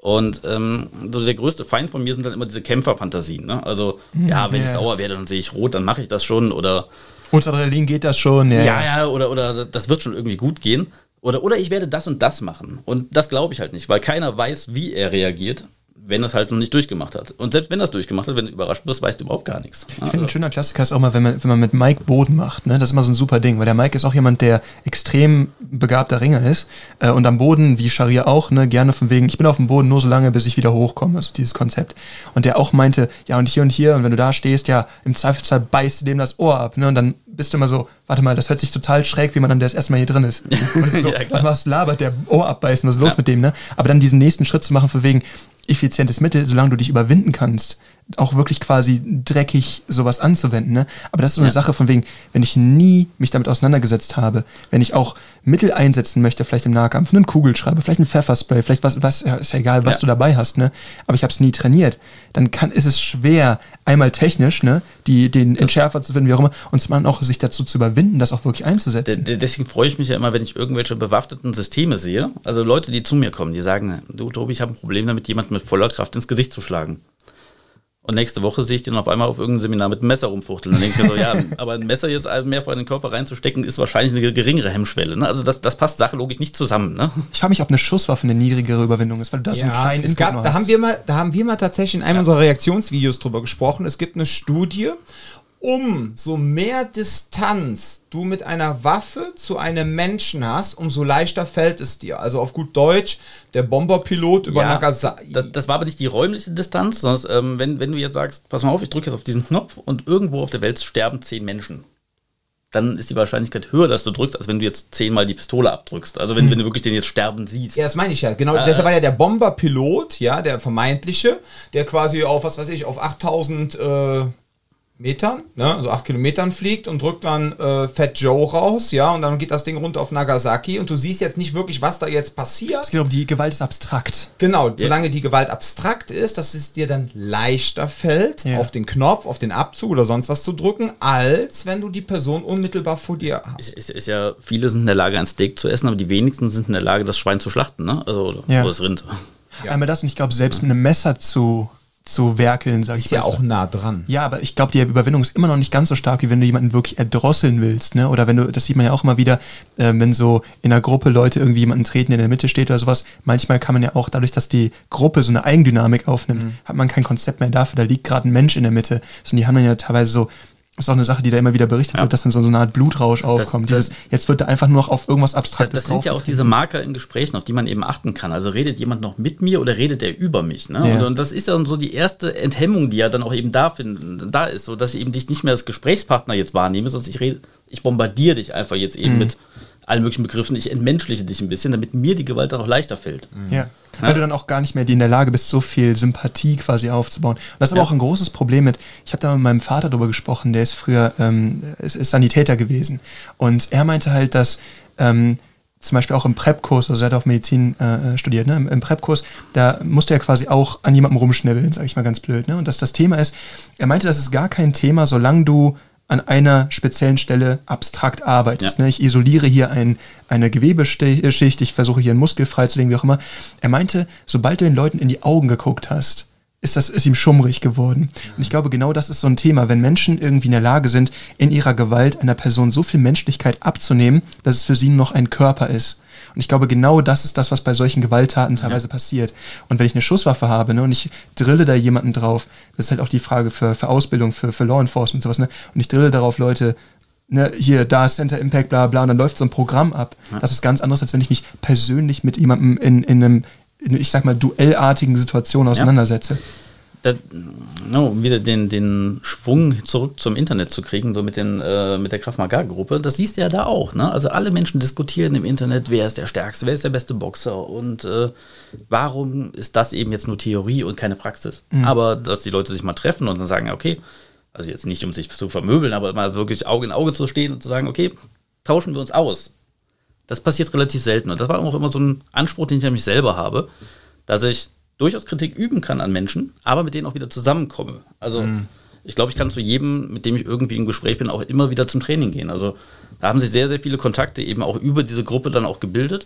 Und ähm, so der größte Feind von mir sind dann immer diese Kämpferfantasien. Ne? Also, ja, wenn ich
ja.
sauer werde, dann sehe ich rot, dann mache ich das schon. Oder
Unter Adrenalin geht das schon, ja.
ja, ja, oder, oder das wird schon irgendwie gut gehen. Oder, oder ich werde das und das machen. Und das glaube ich halt nicht, weil keiner weiß, wie er reagiert, wenn es halt noch nicht durchgemacht hat. Und selbst wenn es durchgemacht hat, wenn du überrascht wirst, weißt du überhaupt gar nichts.
Ich finde, ein schöner Klassiker ist auch mal, wenn man, wenn man mit Mike Boden macht. Ne? Das ist immer so ein super Ding, weil der Mike ist auch jemand, der extrem begabter Ringer ist. Äh, und am Boden, wie Sharia auch, ne, gerne von wegen, ich bin auf dem Boden nur so lange, bis ich wieder hochkomme. Also dieses Konzept. Und der auch meinte, ja, und hier und hier, und wenn du da stehst, ja, im Zweifelsfall beißt du dem das Ohr ab. Ne? Und dann bist du immer so, warte mal, das hört sich total schräg, wie man dann das erste Mal hier drin ist. (laughs) Und so,
Ja,
was labert der Ohr abbeißen, was ist los
Ja.
mit dem, ne? Aber dann diesen nächsten Schritt zu machen, von wegen, effizientes Mittel, solange du dich überwinden kannst, auch wirklich quasi dreckig sowas anzuwenden. Ne? Aber das ist so eine ja. Sache von wegen, wenn ich nie mich damit auseinandergesetzt habe, wenn ich auch Mittel einsetzen möchte, vielleicht im Nahkampf, einen Kugelschreiber, vielleicht ein Pfefferspray, vielleicht was, was ist ja egal, was ja. du dabei hast, ne? Aber ich habe es nie trainiert, dann kann ist es schwer, einmal technisch, ne, die den Entschärfer zu finden, wie auch immer, und zum anderen auch sich dazu zu überwinden, das auch wirklich einzusetzen.
deswegen freue ich mich ja immer, wenn ich irgendwelche bewaffneten Systeme sehe. Also Leute, die zu mir kommen, die sagen, du Tobi, ich habe ein Problem damit, jemanden mit voller Kraft ins Gesicht zu schlagen. Und nächste Woche sehe ich den auf einmal auf irgendeinem Seminar mit einem Messer rumfuchteln. Dann denke ich mir so, ja, (laughs) aber ein Messer jetzt mehr vor in den Körper reinzustecken, ist wahrscheinlich eine geringere Hemmschwelle. Ne? Also das, das passt sachlogisch nicht zusammen. Ne?
Ich frage mich, ob eine Schusswaffe eine niedrigere Überwindung ist, weil du da ja, so einen kleinen
es gab, da haben wir mal, Da haben wir mal tatsächlich in einem ja. unserer Reaktionsvideos drüber gesprochen. Es gibt eine Studie umso mehr Distanz du mit einer Waffe zu einem Menschen hast, umso leichter fällt es dir. Also auf gut Deutsch, der Bomberpilot über ja, Nagasaki.
Das, das, war aber nicht die räumliche Distanz, sondern ähm, wenn, wenn du jetzt sagst, pass mal auf, ich drücke jetzt auf diesen Knopf und irgendwo auf der Welt sterben zehn Menschen. Dann ist die Wahrscheinlichkeit höher, dass du drückst, als wenn du jetzt zehnmal die Pistole abdrückst. Also wenn, hm. wenn du wirklich den jetzt sterben siehst.
Ja, das meine ich ja. Genau, äh, deshalb war ja der Bomberpilot, ja, der vermeintliche, der quasi auf, was weiß ich, auf 8000 äh, Metern, ne, also acht Kilometern fliegt und drückt dann äh, Fat Joe raus, ja, und dann geht das Ding runter auf Nagasaki und du siehst jetzt nicht wirklich, was da jetzt passiert. Es
geht um die Gewalt ist abstrakt.
Genau, yeah. solange die Gewalt abstrakt ist, dass es dir dann leichter fällt, yeah. auf den Knopf, auf den Abzug oder sonst was zu drücken, als wenn du die Person unmittelbar vor dir hast.
Ist, ist ja, viele sind in der Lage, ein Steak zu essen, aber die wenigsten sind in der Lage, das Schwein zu schlachten, ne? Also, ja. oder das Rind.
Ja. Einmal das und ich glaube, selbst mit einem Messer zu zu werkeln,
sag ist ich Ist ja auch nah dran.
Ja, aber ich glaube, die Überwindung ist immer noch nicht ganz so stark, wie wenn du jemanden wirklich erdrosseln willst, ne? Oder wenn du, das sieht man ja auch immer wieder, äh, wenn so in einer Gruppe Leute irgendwie jemanden treten, der in der Mitte steht oder sowas. Manchmal kann man ja auch dadurch, dass die Gruppe so eine Eigendynamik aufnimmt, mhm. hat man kein Konzept mehr dafür, da liegt gerade ein Mensch in der Mitte. Sondern die haben dann ja teilweise so ist auch eine Sache, die da immer wieder berichtet ja. wird, dass dann so, eine Art Blutrausch aufkommt. Das, das, Dieses, jetzt wird da einfach nur noch auf irgendwas Abstraktes
Das, das sind ja auch diese Marker in Gesprächen, auf die man eben achten kann. Also redet jemand noch mit mir oder redet er über mich? Ne? Ja. Und, und, das ist ja so die erste Enthemmung, die ja dann auch eben da, find, da ist, so dass ich eben dich nicht mehr als Gesprächspartner jetzt wahrnehme, sondern ich rede, ich bombardiere dich einfach jetzt eben mhm. mit allen möglichen Begriffen. Ich entmenschliche dich ein bisschen, damit mir die Gewalt dann auch leichter fällt.
Ja. ja. Weil du dann auch gar nicht mehr in der Lage bist, so viel Sympathie quasi aufzubauen. Und das ist aber auch ein großes Problem mit, ich habe da mit meinem Vater drüber gesprochen, der ist früher, ähm, ist, ist Sanitäter gewesen. Und er meinte halt, dass ähm, zum Beispiel auch im Prep-Kurs, also er hat auch Medizin äh, studiert, ne? im, im Prep-Kurs, da musste er quasi auch an jemandem rumschnibbeln, sage ich mal ganz blöd. Ne? Und dass das Thema ist, er meinte, das ist gar kein Thema, solange du an einer speziellen Stelle abstrakt arbeitest. Ja. Ne? Ich isoliere hier ein, eine Gewebeschicht, ich versuche hier einen Muskel freizulegen, wie auch immer. Er meinte, sobald du den Leuten in die Augen geguckt hast, ist das ist ihm schummrig geworden. Und ich glaube, genau das ist so ein Thema, wenn Menschen irgendwie in der Lage sind, in ihrer Gewalt einer Person so viel Menschlichkeit abzunehmen, dass es für sie noch ein Körper ist. Und ich glaube, genau das ist das, was bei solchen Gewalttaten teilweise ja. passiert. Und wenn ich eine Schusswaffe habe ne, und ich drille da jemanden drauf, das ist halt auch die Frage für, für Ausbildung, für, für Law Enforcement und sowas, ne? Und ich drille darauf Leute, ne, hier, da Center Impact, bla bla, und dann läuft so ein Programm ab. Ja. Das ist ganz anderes, als wenn ich mich persönlich mit jemandem in, in einem, in, ich sag mal, duellartigen Situation auseinandersetze. Ja
das, no, um wieder den, den Sprung zurück zum Internet zu kriegen, so mit, den, äh, mit der Kraft Maga-Gruppe, das siehst du ja da auch. Ne? Also alle Menschen diskutieren im Internet, wer ist der Stärkste, wer ist der beste Boxer und äh, warum ist das eben jetzt nur Theorie und keine Praxis. Mhm. Aber dass die Leute sich mal treffen und dann sagen, okay, also jetzt nicht um sich zu vermöbeln, aber mal wirklich Auge in Auge zu stehen und zu sagen, okay, tauschen wir uns aus. Das passiert relativ selten. Und das war auch immer so ein Anspruch, den ich an mich selber habe, dass ich durchaus Kritik üben kann an Menschen, aber mit denen auch wieder zusammenkomme. Also mhm. ich glaube, ich kann zu jedem, mit dem ich irgendwie im Gespräch bin, auch immer wieder zum Training gehen. Also da haben sich sehr, sehr viele Kontakte eben auch über diese Gruppe dann auch gebildet.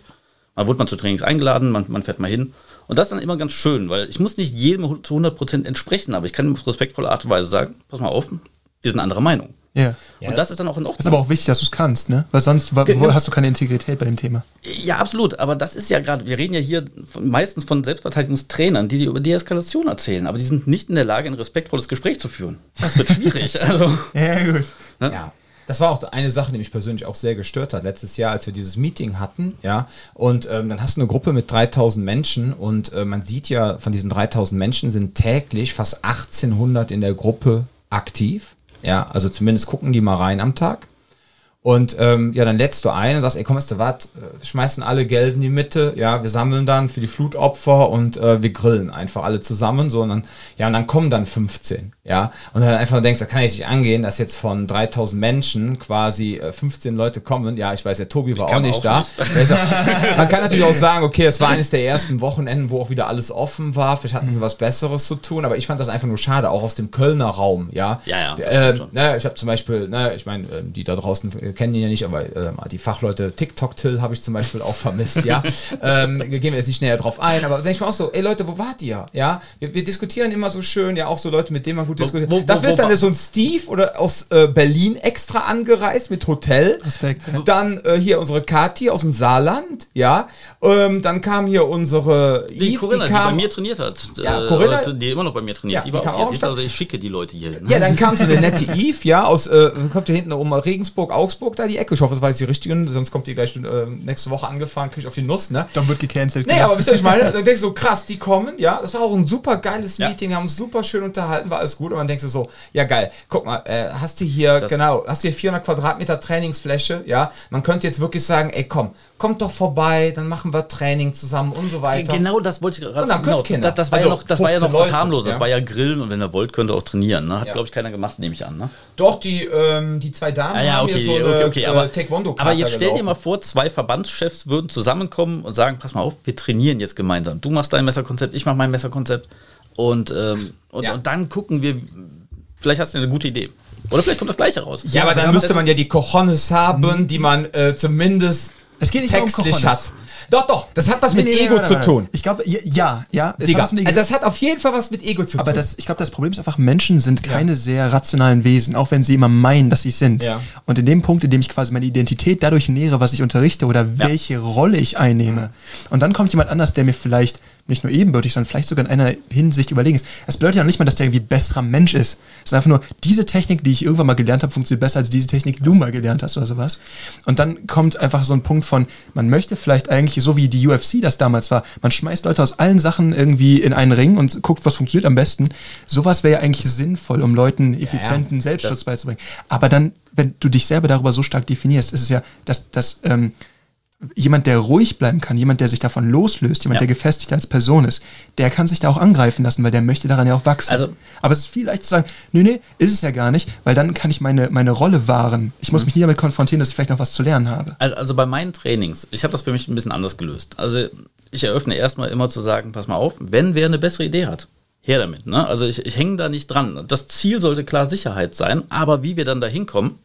Man wurde mal zu Trainings eingeladen, man, man fährt mal hin. Und das ist dann immer ganz schön, weil ich muss nicht jedem zu 100% entsprechen, aber ich kann auf respektvolle Art und Weise sagen, pass mal auf, wir sind anderer Meinung.
Ja.
Und das ist dann auch in Ordnung.
Das ist aber auch wichtig, dass du es kannst, ne? Weil sonst wo, genau. hast du keine Integrität bei dem Thema.
Ja, absolut. Aber das ist ja gerade, wir reden ja hier von, meistens von Selbstverteidigungstrainern, die dir über Deeskalation erzählen, aber die sind nicht in der Lage, ein respektvolles Gespräch zu führen. Das wird schwierig. (laughs) also,
ja, gut. Ne? Ja. Das war auch eine Sache, die mich persönlich auch sehr gestört hat. Letztes Jahr, als wir dieses Meeting hatten, ja, und ähm, dann hast du eine Gruppe mit 3000 Menschen und äh, man sieht ja, von diesen 3000 Menschen sind täglich fast 1800 in der Gruppe aktiv. Ja, also zumindest gucken die mal rein am Tag. Und ähm, ja, dann lädst du ein und sagst, ey, komm, weißt du was, äh, schmeißen alle Geld in die Mitte, ja, wir sammeln dann für die Flutopfer und äh, wir grillen einfach alle zusammen, so und dann, ja, und dann kommen dann 15, ja, und dann einfach denkst, da kann ich nicht angehen, dass jetzt von 3000 Menschen quasi äh, 15 Leute kommen, ja, ich weiß, der Tobi war auch nicht
auch
da.
nicht. (laughs)
Man kann natürlich auch sagen, okay, es war eines der ersten Wochenenden, wo auch wieder alles offen war, vielleicht hatten sie was Besseres zu tun, aber ich fand das einfach nur schade, auch aus dem Kölner Raum, ja.
Ja, ja,
Äh, ne, ich habe zum Beispiel, ne, ich meine, ähm, die da draußen äh, kennen ihn ja nicht, aber äh, die Fachleute TikTok-Till habe ich zum Beispiel auch vermisst, ja. (laughs) ähm, wir gehen jetzt nicht näher drauf ein, aber denke ich mir auch so, ey Leute, wo wart ihr? Ja, wir, wir diskutieren immer so schön, ja, auch so Leute, mit denen man gut
Wo-
diskutiert.
wo- wo-
Dafür ist dann so ein Steve oder aus äh, Berlin extra angereist mit Hotel.
Respekt, ja.
Dann äh, hier unsere Kati aus dem Saarland, ja. Ähm, dann kam hier unsere
Die
Eve,
Corinna, die,
kam,
bei mir trainiert hat.
Ja,
äh,
Corinna-
oder die immer noch bei mir trainiert.
Ja,
die
die
war auch jetzt. Also ich schicke die Leute hier.
Ja, dann kam so eine nette (laughs) Eve, ja, aus, äh, kommt hier hinten um Regensburg, Augsburg, da die Ecke. Ich hoffe, das war jetzt die richtige, sonst kommt die gleich äh, nächste Woche angefahren, krieg ich auf die Nuss, ne?
Dann wird gecancelt.
Nee,
genau.
aber wisst ihr, was ich meine? (laughs) Dann denkst du so, krass, die kommen, ja. Das war auch ein super geiles
Ja.
Meeting, wir haben uns super schön unterhalten, war alles gut. Und dann denkst du so, ja geil, guck mal, äh, hast du hier,
Das-
genau, hast du hier 400 Quadratmeter Trainingsfläche, ja. Man könnte jetzt wirklich sagen, ey komm, kommt doch vorbei, dann machen wir Training zusammen und so weiter.
Genau das wollte ich gerade
Und dann
genau, das, das war
Also
ja noch, das war ja
15
noch das
Leute,
harmlos. Das
ja.
war ja Grillen und wenn er wollt, könnte er auch trainieren. Ne? Hat,
Ja.
glaube ich, keiner gemacht, nehme ich an. Ne?
Doch, die, ähm, die zwei Damen
Ah, ja,
haben
okay,
so eine
okay, okay. Aber,
äh, taekwondo
aber jetzt stell dir
gelaufen.
mal vor, zwei Verbandschefs würden zusammenkommen und sagen: Pass mal auf, wir trainieren jetzt gemeinsam. Du machst dein Messerkonzept, ich mach mein Messerkonzept. Und, ähm, und,
Ja.
und dann gucken wir, vielleicht hast du eine gute Idee. Oder vielleicht kommt das Gleiche raus.
Ja, aber dann müsste man ja die Cojones haben, die man äh, zumindest
Es geht nicht um
textlich
Cojones.
hat. Doch, doch, das hat was mit
Nee,
Ego
warte,
zu
warte.
tun.
Ich glaube, ja, ja, ja. hat
Digga,
Ego-
also das hat auf jeden Fall was mit Ego zu
aber
tun.
das, ich glaube, das Problem ist einfach, Menschen sind keine sehr rationalen Wesen, auch wenn sie immer meinen, dass sie es sind.
Ja.
Und in dem Punkt, in dem ich quasi meine Identität dadurch nähere, was ich unterrichte oder welche Rolle ich einnehme. Und dann kommt jemand anders, der mir vielleicht nicht nur ebenbürtig, sondern vielleicht sogar in einer Hinsicht überlegen ist. Das bedeutet ja noch nicht mal, dass der irgendwie besserer Mensch ist. Es ist einfach nur, diese Technik, die ich irgendwann mal gelernt habe, funktioniert besser als diese Technik, die du mal gelernt hast oder sowas. Und dann kommt einfach so ein Punkt von, man möchte vielleicht eigentlich, so wie die UFC das damals war, man schmeißt Leute aus allen Sachen irgendwie in einen Ring und guckt, was funktioniert am besten. Sowas wäre ja eigentlich sinnvoll, um Leuten effizienten Selbstschutz beizubringen. Aber dann, wenn du dich selber darüber so stark definierst, ist es ja, dass, dass ähm, jemand, der ruhig bleiben kann, jemand, der sich davon loslöst, jemand,
Ja.
der gefestigt als Person ist, der kann sich da auch angreifen lassen, weil der möchte daran ja auch wachsen.
Also-
Aber es ist viel leicht zu sagen, nee, nee, ist es ja gar nicht, weil dann kann ich meine, meine Rolle wahren. Ich
Mhm.
muss mich nie damit konfrontieren, dass ich vielleicht noch was zu lernen habe.
Also, also bei meinen Trainings, ich habe das für mich ein bisschen anders gelöst. Also ich eröffne erstmal immer zu sagen, pass mal auf, wenn wer eine bessere Idee hat, her damit. Ne? Also ich, ich hänge da nicht dran. Das Ziel sollte klar Sicherheit sein, aber wie wir dann da hinkommen,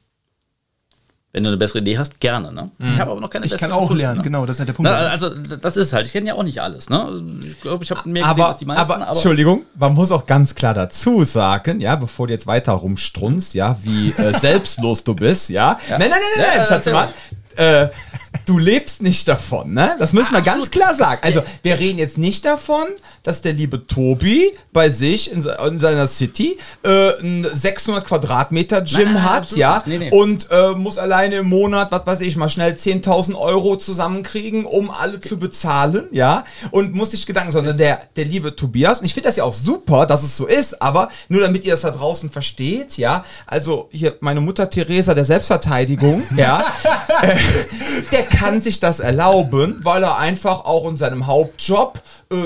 wenn du eine bessere Idee hast, gerne. Ne? Ich habe aber noch keine
Ich kann
bessere
auch
gefunden,
lernen,
ne?
genau, das ist halt der Punkt.
Na, also das ist halt, ich kenne ja auch nicht alles. Ne? Ich glaube, ich habe mehr gesehen
aber,
als die meisten.
aber, Entschuldigung, man muss auch ganz klar dazu sagen, ja, bevor du jetzt weiter rumstrunzt, ja, wie äh, selbstlos du bist, ja. Nein, nein, nein, nein,
Ja,
nein, Schatzemann. Äh, du lebst nicht davon, ne? Das müssen wir ganz klar sagen. Also, wir reden jetzt nicht davon, dass der liebe Tobi bei sich in, in seiner City äh, ein 600 Quadratmeter Gym
Nein, nein,
hat,
absolut
ja.
Nee, nee.
und äh, muss alleine im Monat, was weiß ich, mal schnell 10.000 Euro zusammenkriegen, um alle zu bezahlen, ja, und muss sich Gedanken, sondern der, der liebe Tobias, und ich finde das ja auch super, dass es so ist, aber nur damit ihr das da draußen versteht, ja, also hier meine Mutter Theresa der Selbstverteidigung, (laughs) ja, äh, der kann sich das erlauben, weil er einfach auch in seinem Hauptjob,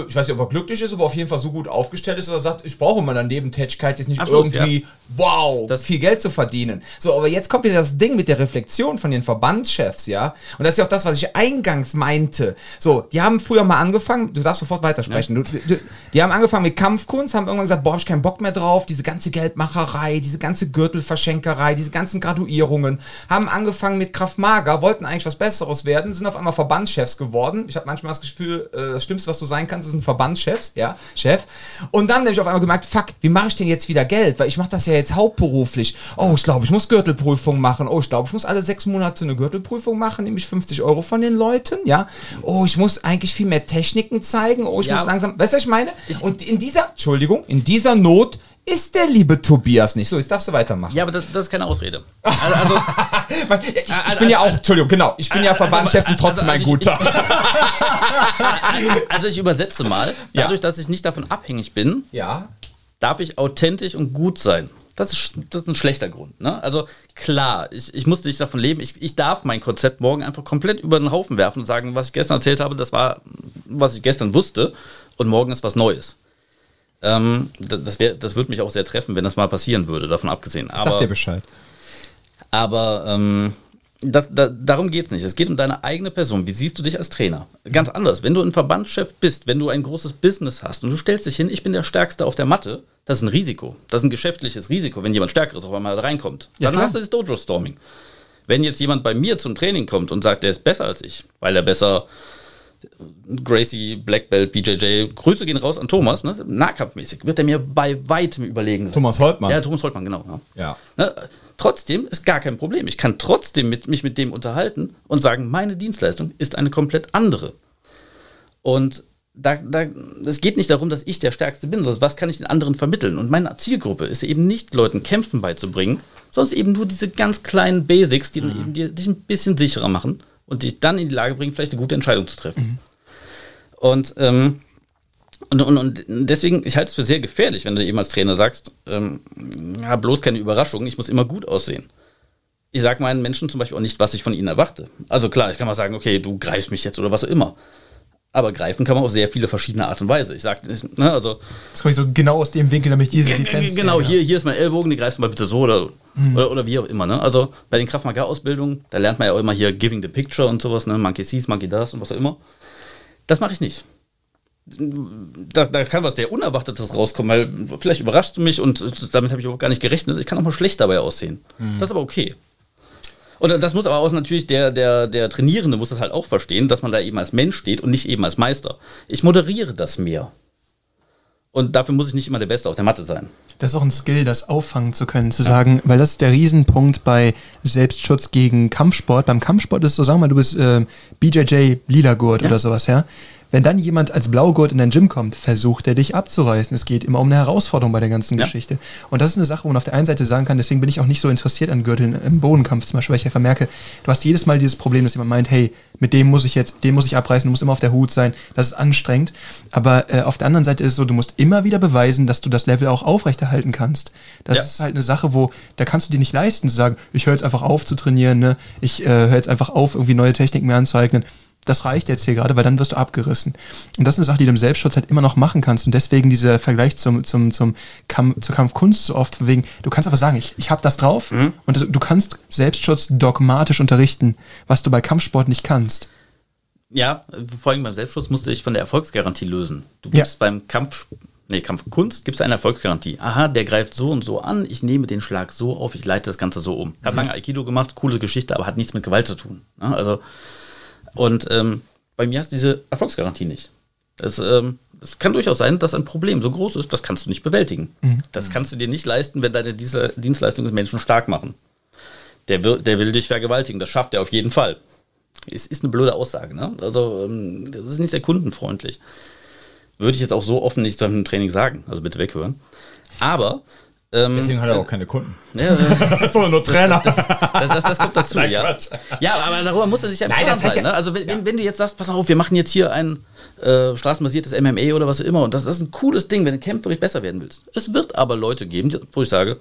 ich weiß nicht, ob er glücklich ist, aber auf jeden Fall so gut aufgestellt ist, dass er sagt, ich brauche in meiner Nebentätigkeit jetzt nicht
Absolut,
irgendwie, wow,
Das-
viel Geld zu verdienen. So, aber jetzt kommt wieder das Ding mit der Reflexion von den Verbandschefs, ja. Und das ist ja auch das, was ich eingangs meinte. So, die haben früher mal angefangen, du darfst sofort weitersprechen. Du, du, die haben angefangen mit Kampfkunst, haben irgendwann gesagt, boah, hab ich keinen Bock mehr drauf, diese ganze Geldmacherei, diese ganze Gürtelverschenkerei, diese ganzen Graduierungen, haben angefangen mit Kraft Mager, wollten eigentlich was Besseres werden, sind auf einmal Verbandschefs geworden. Ich habe manchmal das Gefühl, äh, das Schlimmste, was du sein kannst, ist ein Verbandschefs, ja, Chef. Und dann habe ich auf einmal gemerkt, fuck, wie mache ich denn jetzt wieder Geld? Weil ich mache das ja jetzt hauptberuflich. Oh, ich glaube, ich muss Gürtelprüfung machen. Oh, ich glaube, ich muss alle sechs Monate eine Gürtelprüfung machen, nehme ich 50 Euro von den Leuten, ja. Oh, ich muss eigentlich viel mehr Techniken zeigen. Oh, ich
Ja.
muss langsam, weißt du, was ich meine? Und in dieser, Entschuldigung, in dieser Not ist der liebe Tobias nicht. So, jetzt darfst du weitermachen.
ja, aber das, das ist keine Ausrede. Also, also (laughs)
Ich, ich
Also-
bin ja auch,
also-
Entschuldigung, genau, ich bin ja
also-
Verbandschef und
also-
trotzdem ein
also ich-
guter. (laughs)
also ich übersetze mal.
Ja.
Dadurch, dass ich nicht davon abhängig bin,
ja.
darf ich authentisch und gut sein. Das ist, das ist ein schlechter Grund. Ne? Also klar, ich, ich musste nicht davon leben. Ich, ich darf mein Konzept morgen einfach komplett über den Haufen werfen und sagen, was ich gestern erzählt habe, das war, was ich gestern wusste und morgen ist was Neues. Ähm, das, wär, das würde mich auch sehr treffen, wenn das mal passieren würde, davon abgesehen.
Ich sag dir Bescheid.
Aber ähm, das, da, darum geht es nicht. Es geht um deine eigene Person. Wie siehst du dich als Trainer? Ganz anders. Wenn du ein Verbandschef bist, wenn du ein großes Business hast und du stellst dich hin, ich bin der Stärkste auf der Matte, das ist ein Risiko. Das ist ein geschäftliches Risiko, wenn jemand Stärkeres auf einmal reinkommt. Ja, Dann klar. hast du das Dojo-Storming. Wenn jetzt jemand bei mir zum Training kommt und sagt, der ist besser als ich, weil er besser Gracie, Black Belt, BJJ, Grüße gehen raus an Thomas, ne? nahkampfmäßig wird er mir bei weitem überlegen sein.
Thomas Holtmann.
Ja, Thomas Holtmann, genau.
Ja. ja.
Ne? Trotzdem ist gar kein Problem. Ich kann trotzdem mit, mich mit dem unterhalten und sagen, meine Dienstleistung ist eine komplett andere. Und da, da, es geht nicht darum, dass ich der Stärkste bin, sondern was kann ich den anderen vermitteln? Und meine Zielgruppe ist eben nicht, Leuten Kämpfen beizubringen, sondern eben nur diese ganz kleinen Basics, die mhm. eben die, dich ein bisschen sicherer machen und dich dann in die Lage bringen, vielleicht eine gute Entscheidung zu treffen. Mhm. Und, ähm, und, und, und deswegen, ich halte es für sehr gefährlich, wenn du eben als Trainer sagst, ähm, ja, bloß keine Überraschung, ich muss immer gut aussehen. Ich sage meinen Menschen zum Beispiel auch nicht, was ich von ihnen erwarte. Also klar, ich kann mal sagen, okay, du greifst mich jetzt oder was auch immer. Aber greifen kann man auf sehr viele verschiedene Art und Weise. Ich sage, ne, also.
Das komme ich so genau aus dem Winkel, damit ich diese Defense.
Genau, hier, hier ist mein Ellbogen, die greifst du mal bitte so oder, mhm. oder, oder, wie auch immer. Ne? Also bei den Kraftmagar-Ausbildungen, da lernt man ja auch immer hier Giving the Picture und sowas, ne? Monkey sees, Monkey das und was auch immer. Das mache ich nicht. Da, da, kann was sehr Unerwartetes rauskommen, weil vielleicht überrascht du mich und damit habe ich überhaupt gar nicht gerechnet. Ich kann auch mal schlecht dabei aussehen. Mhm. Das ist aber okay. Und das muss aber auch natürlich der, der, der Trainierende muss das halt auch verstehen, dass man da eben als Mensch steht und nicht eben als Meister. Ich moderiere das mehr. Und dafür muss ich nicht immer der Beste auf der Matte sein.
Das ist auch ein Skill, das auffangen zu können, zu ja. sagen, weil das ist der Riesenpunkt bei Selbstschutz gegen Kampfsport. Beim Kampfsport ist so, sagen wir mal, du bist äh, BJJ Lila Gurt ja. oder sowas, ja. Wenn dann jemand als Blaugurt in dein Gym kommt, versucht er dich abzureißen. Es geht immer um eine Herausforderung bei der ganzen ja. Geschichte. Und das ist eine Sache, wo man auf der einen Seite sagen kann, deswegen bin ich auch nicht so interessiert an Gürteln im Bodenkampf zum Beispiel, weil ich einfach merke, du hast jedes Mal dieses Problem, dass jemand meint, hey, mit dem muss ich jetzt, den muss ich abreißen, du musst immer auf der Hut sein. Das ist anstrengend. Aber äh, auf der anderen Seite ist es so, du musst immer wieder beweisen, dass du das Level auch aufrechterhalten kannst. Das ja. ist halt eine Sache, wo, da kannst du dir nicht leisten zu sagen, ich höre jetzt einfach auf zu trainieren, ne? ich äh, höre jetzt einfach auf, irgendwie neue Techniken mehr anzueignen das reicht jetzt hier gerade, weil dann wirst du abgerissen. Und das ist eine Sache, die du im Selbstschutz halt immer noch machen kannst. Und deswegen dieser Vergleich zum, zum, zum Kampf, zur Kampfkunst so oft, wegen, du kannst einfach sagen, ich, ich habe das drauf mhm. und du kannst Selbstschutz dogmatisch unterrichten, was du bei Kampfsport nicht kannst.
Ja, vor allem beim Selbstschutz musst du dich von der Erfolgsgarantie lösen. Du gibst ja. beim Kampf, nee, Kampfkunst gibst du eine Erfolgsgarantie. Aha, der greift so und so an, ich nehme den Schlag so auf, ich leite das Ganze so um. Ich habe mhm. lange Aikido gemacht, coole Geschichte, aber hat nichts mit Gewalt zu tun. Also und ähm, bei mir hast du diese Erfolgsgarantie nicht. Es, ähm, es kann durchaus sein, dass ein Problem so groß ist, das kannst du nicht bewältigen. Mhm. Das kannst du dir nicht leisten, wenn deine Dienstleistungen Menschen stark machen. Der will, der will dich vergewaltigen, das schafft er auf jeden Fall. Es ist eine blöde Aussage, ne? Also, ähm, das ist nicht sehr kundenfreundlich. Würde ich jetzt auch so offen nicht im Training sagen, also bitte weghören. Aber
Deswegen hat er auch keine Kunden. Ja, (laughs) Sondern nur Trainer.
Das, das, das, das kommt dazu, Nein, ja. Quatsch. Ja, aber darüber muss er sich ja Nein, das sein. Ja, ne? Also wenn, ja. wenn, du jetzt sagst, pass auf, wir machen jetzt hier ein äh, straßenbasiertes MMA oder was auch immer und das, ist ein cooles Ding, wenn du kämpferisch besser werden willst. Es wird aber Leute geben, wo ich sage,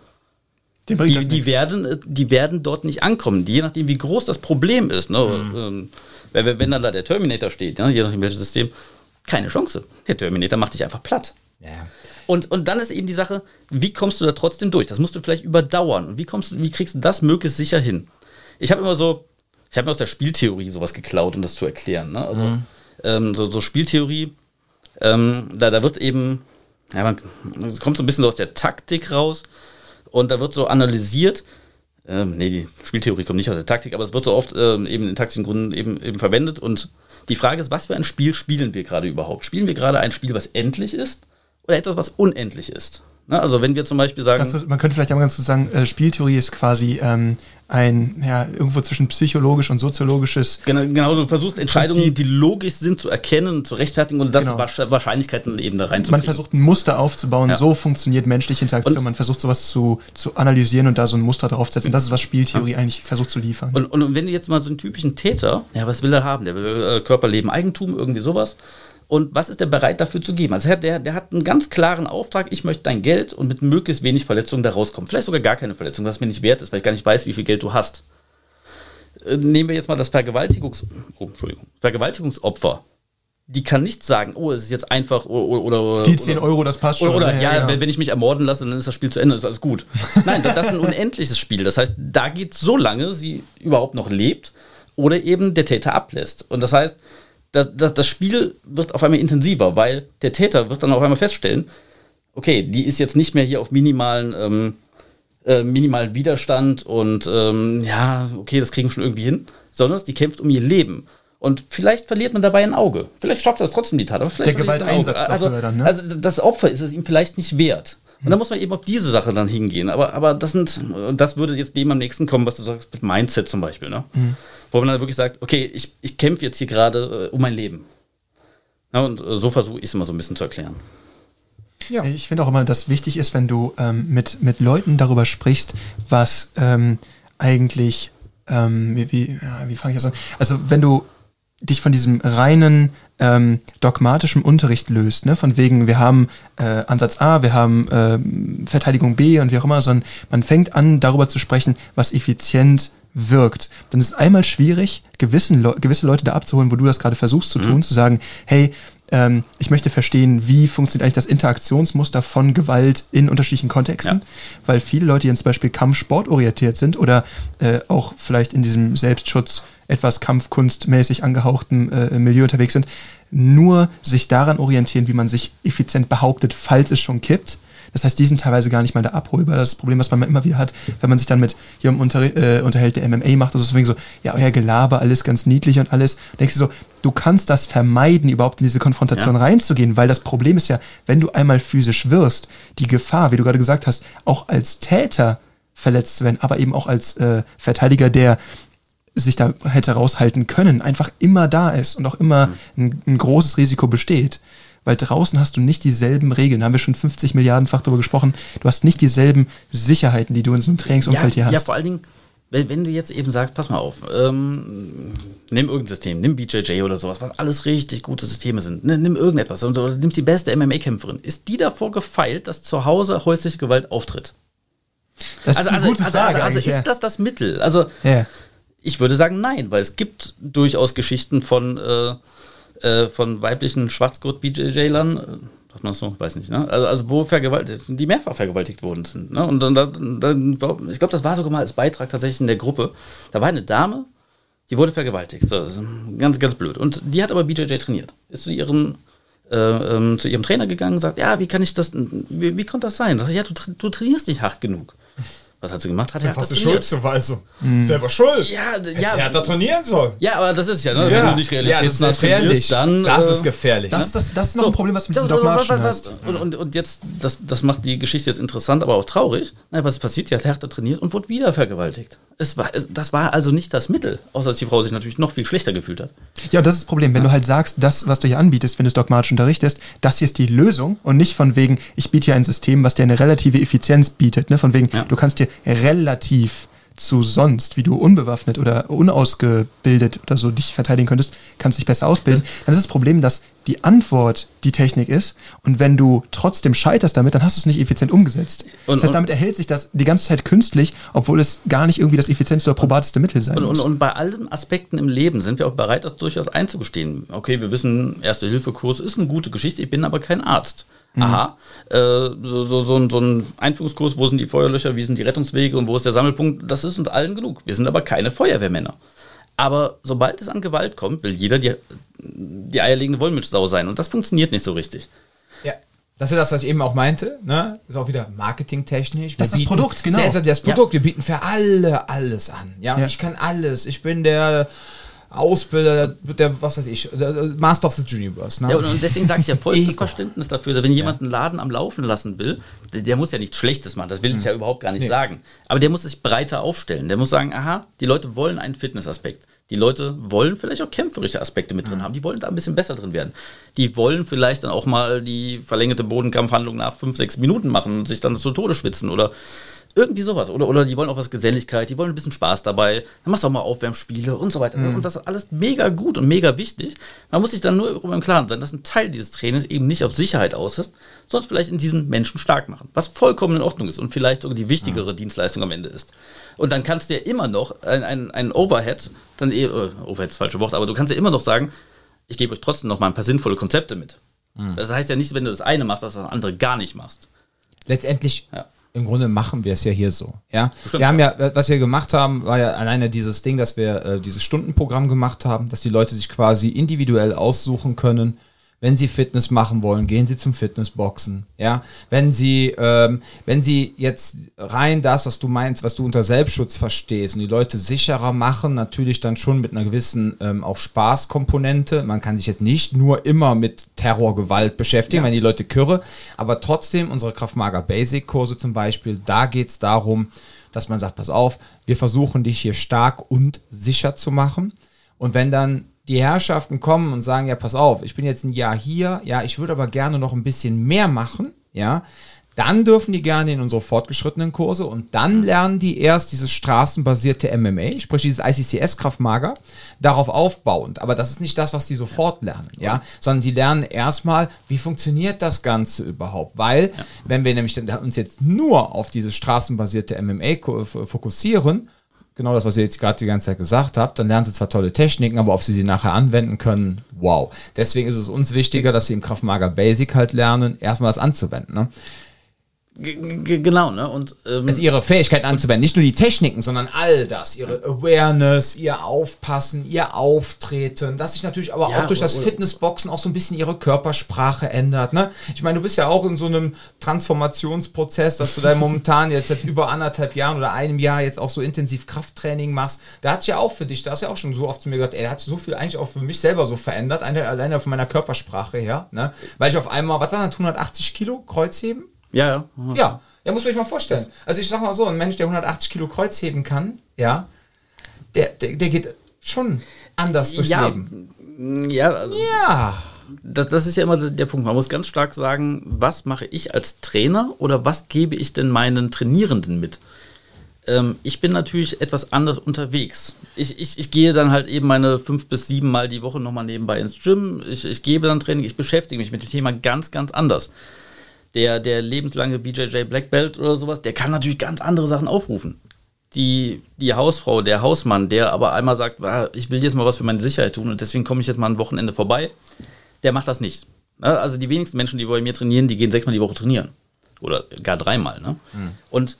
die, die werden, äh, die werden dort nicht ankommen, je nachdem, wie groß das Problem ist. Ne? Mhm. Ähm, wenn, wenn dann da der Terminator steht, ne? je nachdem welches System, keine Chance. Der Terminator macht dich einfach platt. Ja. Und, und dann ist eben die Sache, wie kommst du da trotzdem durch? Das musst du vielleicht überdauern. Und wie, kommst du, wie kriegst du das möglichst sicher hin? Ich habe immer so, ich habe mir aus der Spieltheorie sowas geklaut, um das zu erklären. Ne? Also mhm. ähm, so, so, Spieltheorie, ähm, da, da wird eben, ja, man, es kommt so ein bisschen so aus der Taktik raus und da wird so analysiert, ähm, nee, die Spieltheorie kommt nicht aus der Taktik, aber es wird so oft ähm, eben in taktischen Gründen eben, eben verwendet und die Frage ist, was für ein Spiel spielen wir gerade überhaupt? Spielen wir gerade ein Spiel, was endlich ist? Oder etwas, was unendlich ist. Ne? Also wenn wir zum Beispiel sagen.
Du, man könnte vielleicht einmal ganz kurz sagen, äh, Spieltheorie ist quasi ähm, ein, ja, irgendwo zwischen psychologisch und soziologisches.
Genau, genau du versuchst Entscheidungen, Prinzip. die logisch sind, zu erkennen, zu rechtfertigen und das genau. Wahrscheinlichkeiten eben da reinzubringen.
Man versucht ein Muster aufzubauen, ja. so funktioniert menschliche Interaktion. Und man versucht sowas zu, zu analysieren und da so ein Muster draufzusetzen. Das ist, was Spieltheorie ja. eigentlich versucht zu liefern.
Und, und wenn du jetzt mal so einen typischen Täter, ja, was will er haben? Der will äh, Körperleben, Eigentum, irgendwie sowas Und was ist der bereit dafür zu geben? Also der, der hat einen ganz klaren Auftrag, ich möchte dein Geld und mit möglichst wenig Verletzungen da rauskommen. Vielleicht sogar gar keine Verletzung, was mir nicht wert ist, weil ich gar nicht weiß, wie viel Geld du hast. Äh, nehmen wir jetzt mal das Vergewaltigungs oh, Entschuldigung, Vergewaltigungsopfer die kann nicht sagen, oh, es ist jetzt einfach oder. oder
die 10 Euro, das passt
schon. Oder, oder ja, ja wenn, wenn, ich mich ermorden lasse, dann ist das Spiel zu Ende, ist alles gut. Nein, das, das ist ein unendliches Spiel. Das heißt, da geht so lange sie überhaupt noch lebt oder eben der Täter ablässt. Und das heißt, das, das, das Spiel wird auf einmal intensiver, weil der Täter wird dann auf einmal feststellen, okay, die ist jetzt nicht mehr hier auf minimalen, ähm, äh, minimalen Widerstand und ähm, ja, okay, das kriegen wir schon irgendwie hin, sondern die kämpft um ihr Leben. Und vielleicht verliert man dabei ein Auge. Vielleicht schafft er es trotzdem die Tat, aber vielleicht
Der Gewalteinsatz
also, dann, ne? also das Opfer ist es ihm vielleicht nicht wert. Und da muss man eben auf diese Sache dann hingehen. Aber, aber das sind, das würde jetzt dem am nächsten kommen, was du sagst, mit Mindset zum Beispiel, ne? Mhm. Wo man dann wirklich sagt, okay, ich, ich kämpfe jetzt hier gerade äh, um mein Leben. Ja, und äh, so versuche ich es immer so ein bisschen zu erklären.
Ja. Ich finde auch immer, dass wichtig ist, wenn du ähm, mit, mit Leuten darüber sprichst, was ähm, eigentlich, ähm, wie, wie, ja, wie fange ich das an? Also wenn du dich von diesem reinen ähm, dogmatischen Unterricht löst, ne? von wegen, wir haben äh, Ansatz A, wir haben äh, Verteidigung B und wie auch immer, sondern man fängt an, darüber zu sprechen, was effizient wirkt. Dann ist es einmal schwierig, gewissen Le gewisse Leute da abzuholen, wo du das gerade versuchst zu mhm. tun, zu sagen, hey, ähm, ich möchte verstehen, wie funktioniert eigentlich das Interaktionsmuster von Gewalt in unterschiedlichen Kontexten, ja. weil viele Leute, die zum Beispiel Kampfsport orientiert sind oder äh, auch vielleicht in diesem Selbstschutz etwas kampfkunstmäßig angehauchten äh, Milieu unterwegs sind, nur sich daran orientieren, wie man sich effizient behauptet, falls es schon kippt. Das heißt, die sind teilweise gar nicht mal da abholbar. Das, ist das Problem, was man immer wieder hat, wenn man sich dann mit jemandem unter, äh, unterhält, der MMA macht, also deswegen so, ja, euer Gelaber, alles ganz niedlich und alles. Und denkst du so, du kannst das vermeiden, überhaupt in diese Konfrontation ja. reinzugehen, weil das Problem ist ja, wenn du einmal physisch wirst, die Gefahr, wie du gerade gesagt hast, auch als Täter verletzt zu werden, aber eben auch als äh, Verteidiger, der sich da hätte raushalten können, einfach immer da ist und auch immer ein, ein großes Risiko besteht. Weil draußen hast du nicht dieselben Regeln. Da haben wir schon 50 Milliardenfach darüber gesprochen. Du hast nicht dieselben Sicherheiten, die du in so einem Trainingsumfeld
ja,
hier hast.
Ja, vor allen Dingen, wenn, wenn, du jetzt eben sagst, pass mal auf, ähm, nimm irgendein System, nimm BJJ oder sowas, was alles richtig gute Systeme sind. Nimm irgendetwas oder nimm die beste MMA-Kämpferin. Ist die davor gefeilt, dass zu Hause häusliche Gewalt auftritt?
Das also, ist eine also, gute
also,
Frage
also, also ist das das Mittel? Also, ja. Ich würde sagen, nein, weil es gibt durchaus Geschichten von, äh, äh, von weiblichen Schwarzgurt-BJJlern, äh, sagt man so? Weiß nicht, ne? Also, also wo vergewaltigt, die mehrfach vergewaltigt worden sind. Ne? Und dann, dann, ich glaube, das war sogar mal als Beitrag tatsächlich in der Gruppe. Da war eine Dame, die wurde vergewaltigt. So, ganz, ganz blöd. Und die hat aber BJJ trainiert. Ist zu ihrem äh, ähm, zu ihrem Trainer gegangen und sagt, ja, wie kann ich das, wie, wie konnte das sein? Sagt, ja, du, du trainierst nicht hart genug. Was hat sie gemacht? Hat
ja, fast eine Schuldzuweisung. Mhm. Selber schuld.
Ja, ja.
Er hat da trainieren sollen.
Ja, aber das ist ja, ne? Ja. Wenn du nicht
realistisch ja, gefährlich. dann. Das äh, ist gefährlich.
Das,
ne?
ist, das, das ist noch so, ein Problem, was du mit diesem Dogmatischen hast.
Und, und, und jetzt, das, das macht die Geschichte jetzt interessant, aber auch traurig. Nein, was passiert? Die hat härter trainiert und wurde wieder vergewaltigt. Es war, es, das war also nicht das Mittel, außer dass die Frau sich natürlich noch viel schlechter gefühlt hat.
Ja, das ist das Problem. Wenn ja. du halt sagst, das, was du hier anbietest, wenn du es dogmatisch unterrichtest, das hier ist die Lösung und nicht von wegen, ich biete hier ein System, was dir eine relative Effizienz bietet. Ne? Von wegen, ja. du kannst dir relativ zu sonst, wie du unbewaffnet oder unausgebildet oder so dich verteidigen könntest, kannst dich besser ausbilden, dann ist das Problem, dass die Antwort die Technik ist und wenn du trotzdem scheiterst damit, dann hast du es nicht effizient umgesetzt. Und, das heißt, damit erhält sich das die ganze Zeit künstlich, obwohl es gar nicht irgendwie das effizienteste oder probateste Mittel sein
und,
muss.
Und, und, bei allen Aspekten im Leben sind wir auch bereit, das durchaus einzugestehen. Okay, wir wissen, Erste-Hilfe-Kurs ist eine gute Geschichte, ich bin aber kein Arzt. Mhm. Aha, äh, so, so, so, ein, so ein Einführungskurs, wo sind die Feuerlöcher, wie sind die Rettungswege und wo ist der Sammelpunkt, das ist uns allen genug. Wir sind aber keine Feuerwehrmänner. Aber sobald es an Gewalt kommt, will jeder die, die eierlegende Wollmilchsau sein. Und das funktioniert nicht so richtig.
Ja. Das ist das, was ich eben auch meinte. Ne? Ist auch wieder marketingtechnisch.
Das ist das Produkt, genau.
Das Produkt. Ja. Wir bieten für alle alles an. Ja? ja, ich kann alles. Ich bin der Ausbilder, der, was weiß ich, Master of the Universe.
Ne? Ja, und, deswegen sage ich ja (laughs) vollstes Verständnis dafür, wenn jemand einen Laden am Laufen lassen will, der, der muss ja nichts Schlechtes machen, das will ich ja überhaupt gar nicht nee. sagen. Aber der muss sich breiter aufstellen. Der muss sagen, aha, die Leute wollen einen Fitnessaspekt. Die Leute wollen vielleicht auch kämpferische Aspekte mit drin haben. Die wollen da ein bisschen besser drin werden. Die wollen vielleicht dann auch mal die verlängerte Bodenkampfhandlung nach fünf, sechs Minuten machen und sich dann zu Tode schwitzen oder Irgendwie sowas. Oder, oder die wollen auch was Geselligkeit, die wollen ein bisschen Spaß dabei. Dann machst du auch mal Aufwärmspiele und so weiter. Mhm. Und das ist alles mega gut und mega wichtig. Man muss sich dann nur darüber im Klaren sein, dass ein Teil dieses Trainings eben nicht auf Sicherheit aus ist, sondern vielleicht in diesen Menschen stark machen. Was vollkommen in Ordnung ist und vielleicht sogar die wichtigere mhm. Dienstleistung am Ende ist. Und dann kannst du ja immer noch ein, ein, ein Overhead, dann eh, äh, Overhead ist das falsche Wort, aber du kannst ja immer noch sagen, ich gebe euch trotzdem noch mal ein paar sinnvolle Konzepte mit. Mhm. Das heißt ja nicht, wenn du das eine machst, dass du das andere gar nicht machst.
Letztendlich, ja. Im Grunde machen wir es ja hier so. Ja? Bestimmt, wir haben ja, was wir gemacht haben, war ja alleine dieses Ding, dass wir äh, dieses Stundenprogramm gemacht haben, dass die Leute sich quasi individuell aussuchen können, wenn Sie Fitness machen wollen, gehen Sie zum Fitnessboxen. Ja, wenn Sie, ähm, wenn Sie jetzt rein das, was du meinst, was du unter Selbstschutz verstehst und die Leute sicherer machen, natürlich dann schon mit einer gewissen ähm, auch Spaßkomponente. Man kann sich jetzt nicht nur immer mit Terrorgewalt beschäftigen, ja. wenn die Leute kürre, aber trotzdem unsere Kraftmager Basic Kurse zum Beispiel, da geht es darum, dass man sagt, pass auf, wir versuchen dich hier stark und sicher zu machen. Und wenn dann die Herrschaften kommen und sagen, ja, pass auf, ich bin jetzt ein Jahr hier, ja, ich würde aber gerne noch ein bisschen mehr machen, ja, dann dürfen die gerne in unsere fortgeschrittenen Kurse und dann lernen die erst dieses straßenbasierte MMA, sprich dieses ICCS-Kraftmager, darauf aufbauend. Aber das ist nicht das, was die sofort lernen, ja, sondern die lernen erstmal, wie funktioniert das Ganze überhaupt? Weil, wenn wir nämlich uns jetzt nur auf dieses straßenbasierte MMA fokussieren, genau das, was ihr jetzt gerade die ganze Zeit gesagt habt, dann lernen sie zwar tolle Techniken, aber ob sie sie nachher anwenden können, wow. Deswegen ist es uns wichtiger, dass sie im Kraftmager Basic halt lernen, erstmal das anzuwenden. Ne?
Genau, ne? Und
ähm, also ihre Fähigkeiten anzuwenden, nicht nur die Techniken, sondern all das, ihre Awareness, ihr Aufpassen, ihr Auftreten, dass sich natürlich aber ja, auch durch das Fitnessboxen auch so ein bisschen ihre Körpersprache ändert. Ne? Ich meine, du bist ja auch in so einem Transformationsprozess, dass du da (laughs) momentan jetzt seit über anderthalb Jahren oder einem Jahr jetzt auch so intensiv Krafttraining machst. Da hat sich ja auch für dich, da hast du ja auch schon so oft zu mir gesagt, ey, der hat so viel eigentlich auch für mich selber so verändert, alleine von meiner Körpersprache her, ne? Weil ich auf einmal, was war das, 180 Kilo Kreuzheben?
Ja, ja.
Ja, ja, muss man sich mal vorstellen. Also ich sag mal so, ein Mensch, der 180 Kilo Kreuz heben kann, ja, der, der, der geht schon anders durchs
ja,
Leben.
Ja, also ja. Das, das ist ja immer der Punkt. Man muss ganz stark sagen, was mache ich als Trainer oder was gebe ich denn meinen Trainierenden mit? Ähm, ich bin natürlich etwas anders unterwegs. Ich, ich, ich gehe dann halt eben meine fünf bis sieben Mal die Woche nochmal nebenbei ins Gym. Ich, ich gebe dann Training, ich beschäftige mich mit dem Thema ganz, ganz anders der, der lebenslange BJJ Black Belt oder sowas, der kann natürlich ganz andere Sachen aufrufen. Die, die Hausfrau, der Hausmann, der aber einmal sagt, ah, ich will jetzt mal was für meine Sicherheit tun und deswegen komme ich jetzt mal ein Wochenende vorbei, der macht das nicht. Ne? Also die wenigsten Menschen, die bei mir trainieren, die gehen sechsmal die Woche trainieren. Oder gar dreimal. Ne? Mhm. Und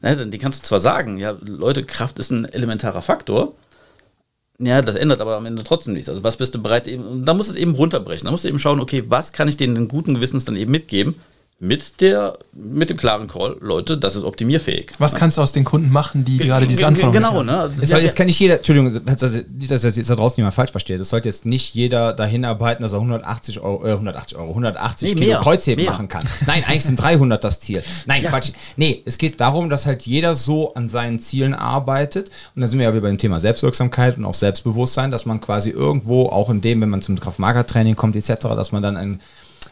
ne, die kannst du zwar sagen, ja, Leute, Kraft ist ein elementarer Faktor, ja, das ändert aber am Ende trotzdem nichts. Also was bist du bereit eben, da musst du es eben runterbrechen. Da musst du eben schauen, okay, was kann ich denen guten Gewissens dann eben mitgeben, mit, der, mit dem klaren Call, Leute, das ist optimierfähig.
Was kannst du aus den Kunden machen, die gerade diese Anforderungen
Genau, ne? Das soll jetzt kann nicht jeder, Entschuldigung, nicht, dass das jetzt da draußen niemand falsch versteht, es sollte jetzt nicht jeder dahin arbeiten, dass er 180 Euro, äh, 180 Euro, 180 nee, Kilo mehr, Kreuzheben mehr. machen kann. Nein, eigentlich sind 300 das Ziel. Nein, ja. Quatsch. Nee, es geht darum, dass halt jeder so an seinen Zielen arbeitet und da sind wir ja wieder beim Thema Selbstwirksamkeit und auch Selbstbewusstsein, dass man quasi irgendwo, auch in dem, wenn man zum Kraft-Mager-Training kommt etc., dass man dann ein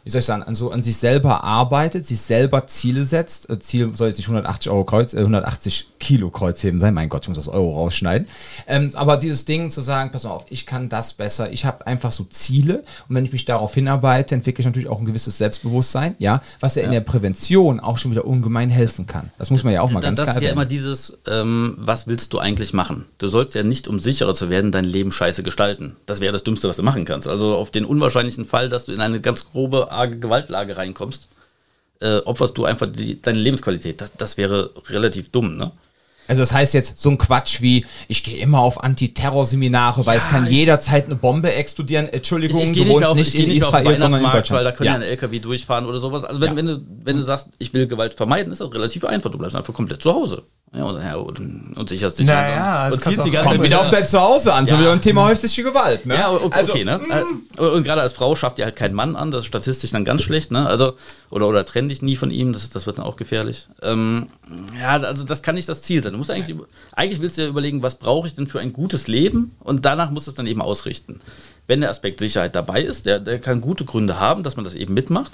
wie soll ich sagen, an, so, an sich selber arbeitet, sich selber Ziele setzt. Äh, Ziel soll jetzt nicht 180 Euro Kreuz, äh, 180 Kilo Kreuzheben sein. Mein Gott, ich muss das Euro rausschneiden. Ähm, aber dieses Ding zu sagen, pass auf, ich kann das besser. Ich habe einfach so Ziele und wenn ich mich darauf hinarbeite, entwickle ich natürlich auch ein gewisses Selbstbewusstsein, ja, was ja, ja. in der Prävention auch schon wieder ungemein helfen kann. Das muss man ja auch mal
da,
ganz
klar Das ist ja immer dieses, ähm, was willst du eigentlich machen? Du sollst ja nicht, um sicherer zu werden, dein Leben scheiße gestalten. Das wäre das Dümmste, was du machen kannst. Also auf den unwahrscheinlichen Fall, dass du in eine ganz grobe arge Gewaltlage reinkommst, äh, opferst du einfach die, deine Lebensqualität. Das, das wäre relativ dumm, ne?
Also das heißt jetzt so ein Quatsch wie, ich gehe immer auf Antiterrorseminare, weil ja, es kann jederzeit eine Bombe explodieren. Entschuldigung,
ich, ich du wohnst nicht in nicht Israel, sondern in Deutschland. Weil da können ja, ein LKW durchfahren oder sowas. Also wenn, ja. wenn, du, wenn du sagst, ich will Gewalt vermeiden, ist das relativ einfach. Du bleibst einfach komplett zu Hause. Ja, und, ja, und, und sicherst dich
naja, und, und ziehst die ganze Zeit wieder auf dein Zuhause an, so wie beim Thema häusliche Gewalt. Ne?
Ja, okay, also, okay ne? Mm. Und, und gerade als Frau schafft ihr halt keinen Mann an, das ist statistisch dann ganz schlecht, ne? Also, oder, oder trenn dich nie von ihm, das, das wird dann auch gefährlich. Ähm, ja, also das kann nicht das Ziel sein. Du musst eigentlich, eigentlich willst du ja überlegen, was brauche ich denn für ein gutes Leben und danach musst du es dann eben ausrichten. Wenn der Aspekt Sicherheit dabei ist, der, der kann gute Gründe haben, dass man das eben mitmacht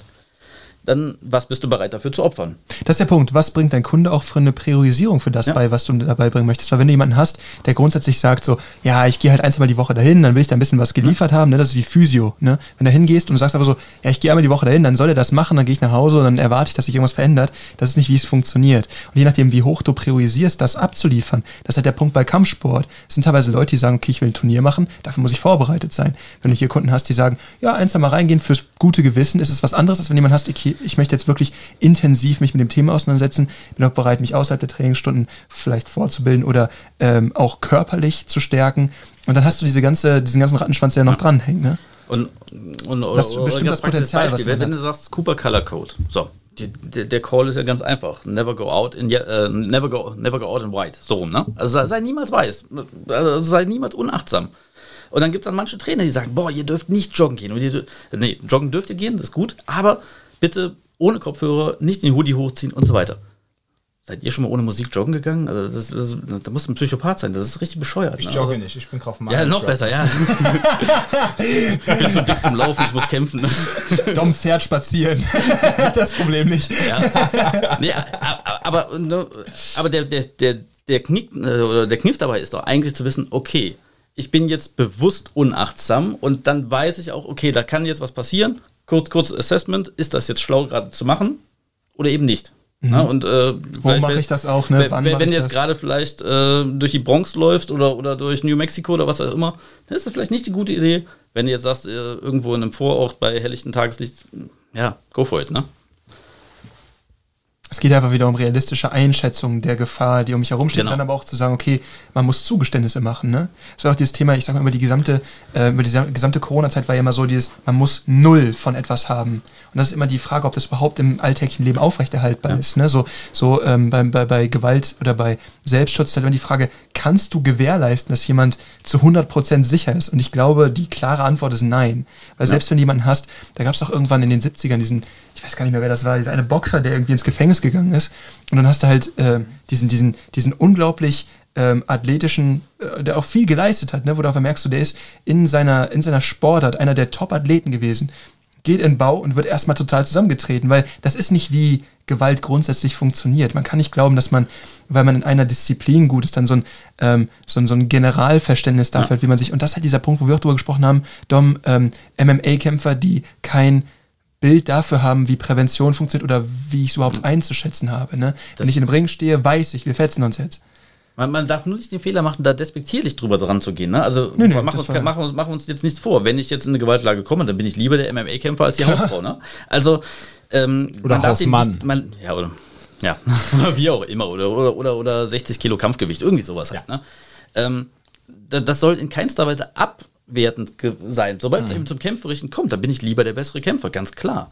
dann was bist du bereit dafür zu opfern?
Das ist der Punkt. Was bringt dein Kunde auch für eine Priorisierung für das ja. bei, was du dabei bringen möchtest? Weil wenn du jemanden hast, der grundsätzlich sagt so, ja, ich gehe halt ein, zwei Mal die Woche dahin, dann will ich da ein bisschen was geliefert ja. haben, ne? das ist wie Physio. Ne? Wenn du hingehst und du sagst aber so, ja, ich gehe einmal die Woche dahin, dann soll er das machen, dann gehe ich nach Hause und dann erwarte ich, dass sich irgendwas verändert. Das ist nicht, wie es funktioniert. Und je nachdem, wie hoch du priorisierst, das abzuliefern, das ist halt der Punkt bei Kampfsport. Es sind teilweise Leute, die sagen, okay, ich will ein Turnier machen, dafür muss ich vorbereitet sein. Wenn du hier Kunden hast, die sagen, ja, ein, zwei Mal reingehen fürs gute Gewissen, ist es was anderes, als wenn jemand hast, okay, ich möchte jetzt wirklich intensiv mich mit dem Thema auseinandersetzen, bin auch bereit, mich außerhalb der Trainingsstunden vielleicht fortzubilden oder ähm, auch körperlich zu stärken. Und dann hast du diese ganze, diesen ganzen Rattenschwanz, der noch dranhängt. Ne?
Und, und das oder, bestimmt das Potenzial, Beispiel, wenn, wenn du sagst Cooper Color Code, so, der, Call ist ja ganz einfach. Never go out in uh, never go never go out in white. So rum, ne? Also sei, sei niemals weiß. Also sei niemals unachtsam. Und dann gibt es dann manche Trainer, die sagen, boah, ihr dürft nicht joggen gehen. Und ihr, nee, joggen dürft ihr gehen, das ist gut, aber bitte ohne Kopfhörer, nicht den Hoodie hochziehen und so weiter. Seid ihr schon mal ohne Musik joggen gegangen? Also das, das, da muss ein Psychopath sein, das ist richtig bescheuert.
Ich ne? jogge also, nicht, ich bin Kraft
Ja, noch besser, ja. ich bin zu dick zum Laufen, ich muss kämpfen.
Dom fährt spazieren. (laughs) das Problem nicht.
Ja. Nee, aber, ne, aber der, der, der, der, Knick, äh, oder der Kniff dabei ist doch eigentlich zu wissen, okay, ich bin jetzt bewusst unachtsam und dann weiß ich auch, okay, da kann jetzt was passieren. Kurz, kurzes Assessment, ist das jetzt schlau gerade zu machen oder eben nicht?
Mhm. Na, und, äh, Wo mache ich das auch? Ne?
Wann wenn, wenn jetzt gerade vielleicht äh, durch die Bronx läuft oder, oder durch New Mexico oder was auch immer, dann ist das vielleicht nicht die gute Idee. Wenn du jetzt sagst, äh, irgendwo in einem Vorort bei helllichtem Tageslicht, ja, go for it, ne?
Es geht einfach wieder um realistische Einschätzung der Gefahr, die um mich herumsteht, genau. dann aber auch zu sagen, okay, man muss Zugeständnisse machen. Ne? Das war auch dieses Thema, ich sage mal, über die gesamte, äh, über die gesamte Corona-Zeit war ja immer so dieses, man muss null von etwas haben. Und das ist immer die Frage, ob das überhaupt im alltäglichen Leben aufrechterhaltbar ja. ist. Ne? So, so ähm, bei, bei, bei Gewalt oder bei Selbstschutz ist halt immer die Frage, kannst du gewährleisten, dass jemand zu 100% sicher ist? Und ich glaube, die klare Antwort ist nein. Weil ja. selbst wenn du jemanden hast, da gab es doch irgendwann in den 70ern diesen, ich weiß gar nicht mehr, wer das war, dieser eine Boxer, der irgendwie ins Gefängnis gegangen ist. Und dann hast du halt äh, diesen, diesen, diesen unglaublich ähm, athletischen, äh, der auch viel geleistet hat, ne, wo du einfach merkst, du, der ist in seiner, in seiner Sportart einer der Top-Athleten gewesen, geht in Bau und wird erstmal total zusammengetreten, weil das ist nicht wie Gewalt grundsätzlich funktioniert. Man kann nicht glauben, dass man, weil man in einer Disziplin gut ist, dann so ein, ähm, so ein, so ein Generalverständnis dafür ja. hat, wie man sich, und das ist halt dieser Punkt, wo wir auch drüber gesprochen haben, Dom, ähm, MMA-Kämpfer, die kein Bild dafür haben, wie Prävention funktioniert oder wie ich es überhaupt einzuschätzen habe. Ne? Wenn ich in einem Ring stehe, weiß ich, wir fetzen uns jetzt.
Man, man, darf nur nicht den Fehler machen, da despektierlich drüber dran zu gehen. Ne? Also nee, nee, machen, uns, machen, machen uns jetzt nichts vor. Wenn ich jetzt in eine Gewaltlage komme, dann bin ich lieber der MMA-Kämpfer als die Hausfrau. Ne? Also ähm,
oder Hausmann.
Nicht, man, ja, oder ja, (laughs) wie auch immer, oder, oder, oder, oder 60 Kilo Kampfgewicht, irgendwie sowas halt. Ne? Ähm, das soll in keinster Weise ab wertend sein. Sobald es mhm. eben zum Kämpferischen kommt, dann bin ich lieber der bessere Kämpfer, ganz klar.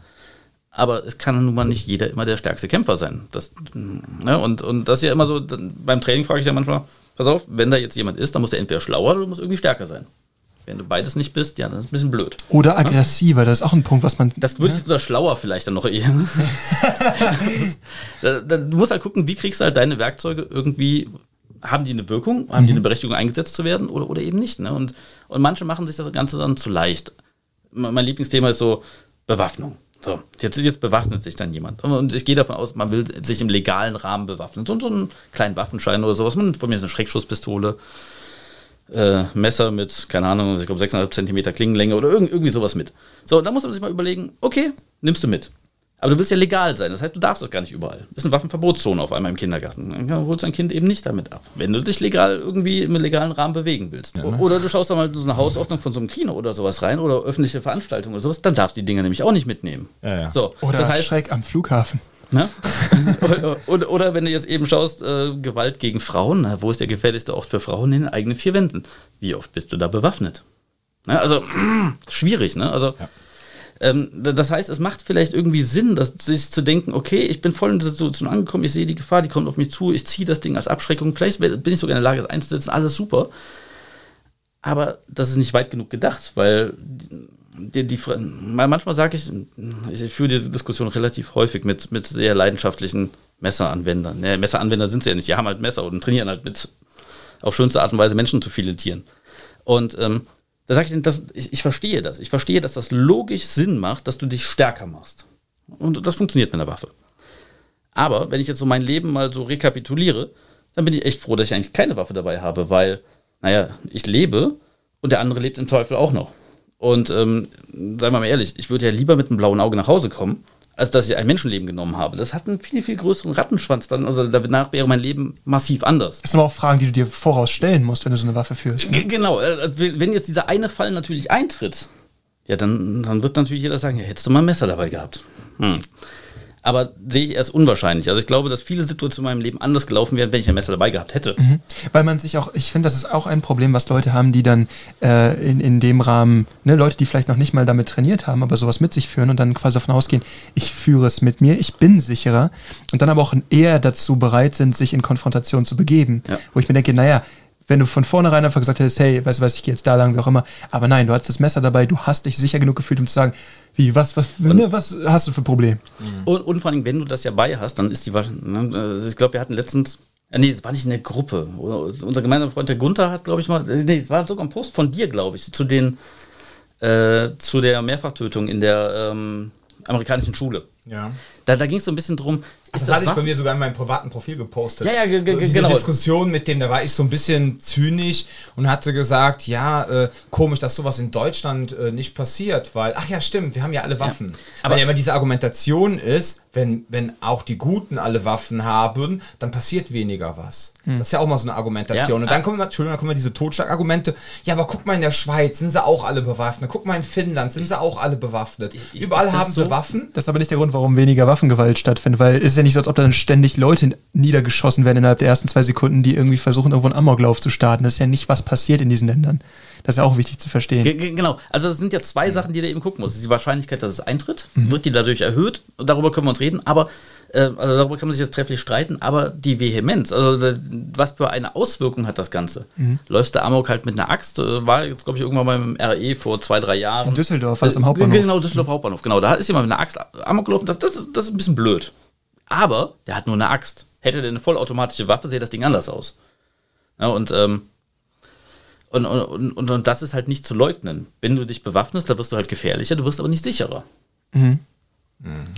Aber es kann nun mal nicht jeder immer der stärkste Kämpfer sein. Das, ne? und, und das ist ja immer so, beim Training frage ich ja manchmal, pass auf, wenn da jetzt jemand ist, dann muss der entweder schlauer oder muss irgendwie stärker sein. Wenn du beides nicht bist, ja, dann ist es ein bisschen blöd.
Oder aggressiver, das ist auch ein Punkt, was man.
Das würde ich sogar schlauer vielleicht dann noch eher. (laughs) du musst halt gucken, wie kriegst du halt deine Werkzeuge irgendwie haben die eine Wirkung, haben mhm. die eine Berechtigung eingesetzt zu werden oder, oder eben nicht. Ne? Und, und manche machen sich das Ganze dann zu leicht. Mein Lieblingsthema ist so Bewaffnung. So, jetzt, jetzt bewaffnet sich dann jemand. Und ich gehe davon aus, man will sich im legalen Rahmen bewaffnen. So, so einen kleinen Waffenschein oder sowas. Man, von mir ist eine Schreckschusspistole, äh, Messer mit, keine Ahnung, ich glaube 6,5 Zentimeter Klingenlänge oder irgendwie, irgendwie sowas mit. So, da muss man sich mal überlegen, okay, nimmst du mit. Aber du willst ja legal sein. Das heißt, du darfst das gar nicht überall. Das ist eine Waffenverbotszone auf einmal im Kindergarten. Dann holst dein Kind eben nicht damit ab. Wenn du dich legal irgendwie im legalen Rahmen bewegen willst. Ja, ne? Oder du schaust da mal so eine Hausordnung von so einem Kino oder sowas rein oder öffentliche Veranstaltungen oder sowas, dann darfst du die Dinge nämlich auch nicht mitnehmen.
Ja, ja. So, oder das heißt, Schreck am Flughafen.
Ne? oder, (laughs) oder, oder, wenn du jetzt eben schaust, äh, Gewalt gegen Frauen, na, wo ist der gefährlichste Ort für Frauen in den eigenen vier Wänden? Wie oft bist du da bewaffnet? Ne? Also, (clears throat) schwierig, ne? Also, ja. Ähm, das heißt, es macht vielleicht irgendwie Sinn, dass, sich zu denken, okay, ich bin voll in der Situation angekommen, ich sehe die Gefahr, die kommt auf mich zu, ich ziehe das Ding als Abschreckung, vielleicht bin ich sogar in der Lage, das einzusetzen, alles super. Aber das ist nicht weit genug gedacht, weil die, die, manchmal sage ich, ich führe diese Diskussion relativ häufig mit, mit sehr leidenschaftlichen Messeranwendern. Ne, Messeranwender sind sie ja nicht, die haben halt Messer und trainieren halt mit auf schönste Art und Weise Menschen zu filetieren. Und ähm, da sage ich, das, ich, ich verstehe das. Ich verstehe, dass das logisch Sinn macht, dass du dich stärker machst. Und das funktioniert mit einer Waffe. Aber wenn ich jetzt so mein Leben mal so rekapituliere, dann bin ich echt froh, dass ich eigentlich keine Waffe dabei habe, weil, naja, ich lebe und der andere lebt im Teufel auch noch. Und ähm, wir mal ehrlich, ich würde ja lieber mit einem blauen Auge nach Hause kommen, als dass ich ein Menschenleben genommen habe. Das hat einen viel, viel größeren Rattenschwanz dann. Also danach wäre mein Leben massiv anders.
Das sind aber auch Fragen, die du dir voraus stellen musst, wenn du so eine Waffe führst.
G genau, äh, wenn jetzt dieser eine Fall natürlich eintritt, ja, dann, dann wird natürlich jeder sagen, ja, hättest du mal ein Messer dabei gehabt. Hm aber sehe ich erst unwahrscheinlich. Also ich glaube, dass viele Situationen in meinem Leben anders gelaufen wären, wenn ich ein Messer dabei gehabt hätte. Mhm.
Weil man sich auch, ich finde, das ist auch ein Problem, was Leute haben, die dann äh, in, in dem Rahmen, ne, Leute, die vielleicht noch nicht mal damit trainiert haben, aber sowas mit sich führen und dann quasi davon ausgehen, ich führe es mit mir, ich bin sicherer und dann aber auch eher dazu bereit sind, sich in Konfrontation zu begeben. Ja. Wo ich mir denke, naja, wenn du von vornherein einfach gesagt hättest, hey, weißt du was, ich gehe jetzt da lang, wie auch immer. Aber nein, du hattest das Messer dabei, du hast dich sicher genug gefühlt, um zu sagen, wie, was, was, ne, was hast du für ein Problem?
Und, und, vor allem, wenn du das ja bei hast, dann ist die ne, also ich glaube, wir hatten letztens, äh, nee, es war nicht in der Gruppe. Unser gemeinsamer Freund, der Gunther, hat, glaube ich, mal, äh, nee, es war sogar ein Post von dir, glaube ich, zu den, äh, zu der Mehrfachtötung in der ähm, amerikanischen Schule.
Ja.
Da, da ging es so ein bisschen drum.
das, das hatte ich bei mir sogar in meinem privaten Profil gepostet.
Ja, ja,
Diese genau. Diskussion mit dem, da war ich so ein bisschen zynisch und hatte gesagt, ja, äh, komisch, dass sowas in Deutschland äh, nicht passiert, weil, ach ja, stimmt, wir haben ja alle Waffen. Ja. Aber weil ja immer diese Argumentation ist, wenn, wenn auch die Guten alle Waffen haben, dann passiert weniger was. Hm. Das ist ja auch mal so eine Argumentation. Ja. Und dann kommen, Entschuldigung, dann kommen diese Totschlagargumente. Ja, aber guck mal, in der Schweiz sind sie auch alle bewaffnet. Guck mal, in Finnland sind sie auch alle bewaffnet. Ich, Überall haben so? sie Waffen.
Das ist aber nicht der Grund, warum weniger Waffengewalt stattfindet, weil es ist ja nicht so, als ob dann ständig Leute niedergeschossen werden innerhalb der ersten zwei Sekunden, die irgendwie versuchen, irgendwo einen Amoklauf zu starten. Das ist ja nicht, was passiert in diesen Ländern. Das ist ja auch wichtig zu verstehen.
G genau. Also das sind ja zwei Sachen, die du eben gucken musst. Die Wahrscheinlichkeit, dass es eintritt, mhm. wird die dadurch erhöht. Darüber können wir uns reden. Aber also darüber kann man sich jetzt trefflich streiten. Aber die Vehemenz, also was für eine Auswirkung hat das Ganze? Mhm. Läufst du Amok halt mit einer Axt? Äh, war jetzt glaube ich irgendwann beim RE vor zwei drei Jahren.
In Düsseldorf, war das am Hauptbahnhof?
Genau, Düsseldorf Hauptbahnhof. Genau. Da ist jemand mit einer Axt Amok gelaufen. Das, das, ist, das ist ein bisschen blöd. Aber der hat nur eine Axt. Hätte der eine vollautomatische Waffe, sähe das Ding anders aus. Ja, und ähm, und, und, und, und das ist halt nicht zu leugnen. Wenn du dich bewaffnest, da wirst du halt gefährlicher, du wirst aber nicht sicherer. Mhm.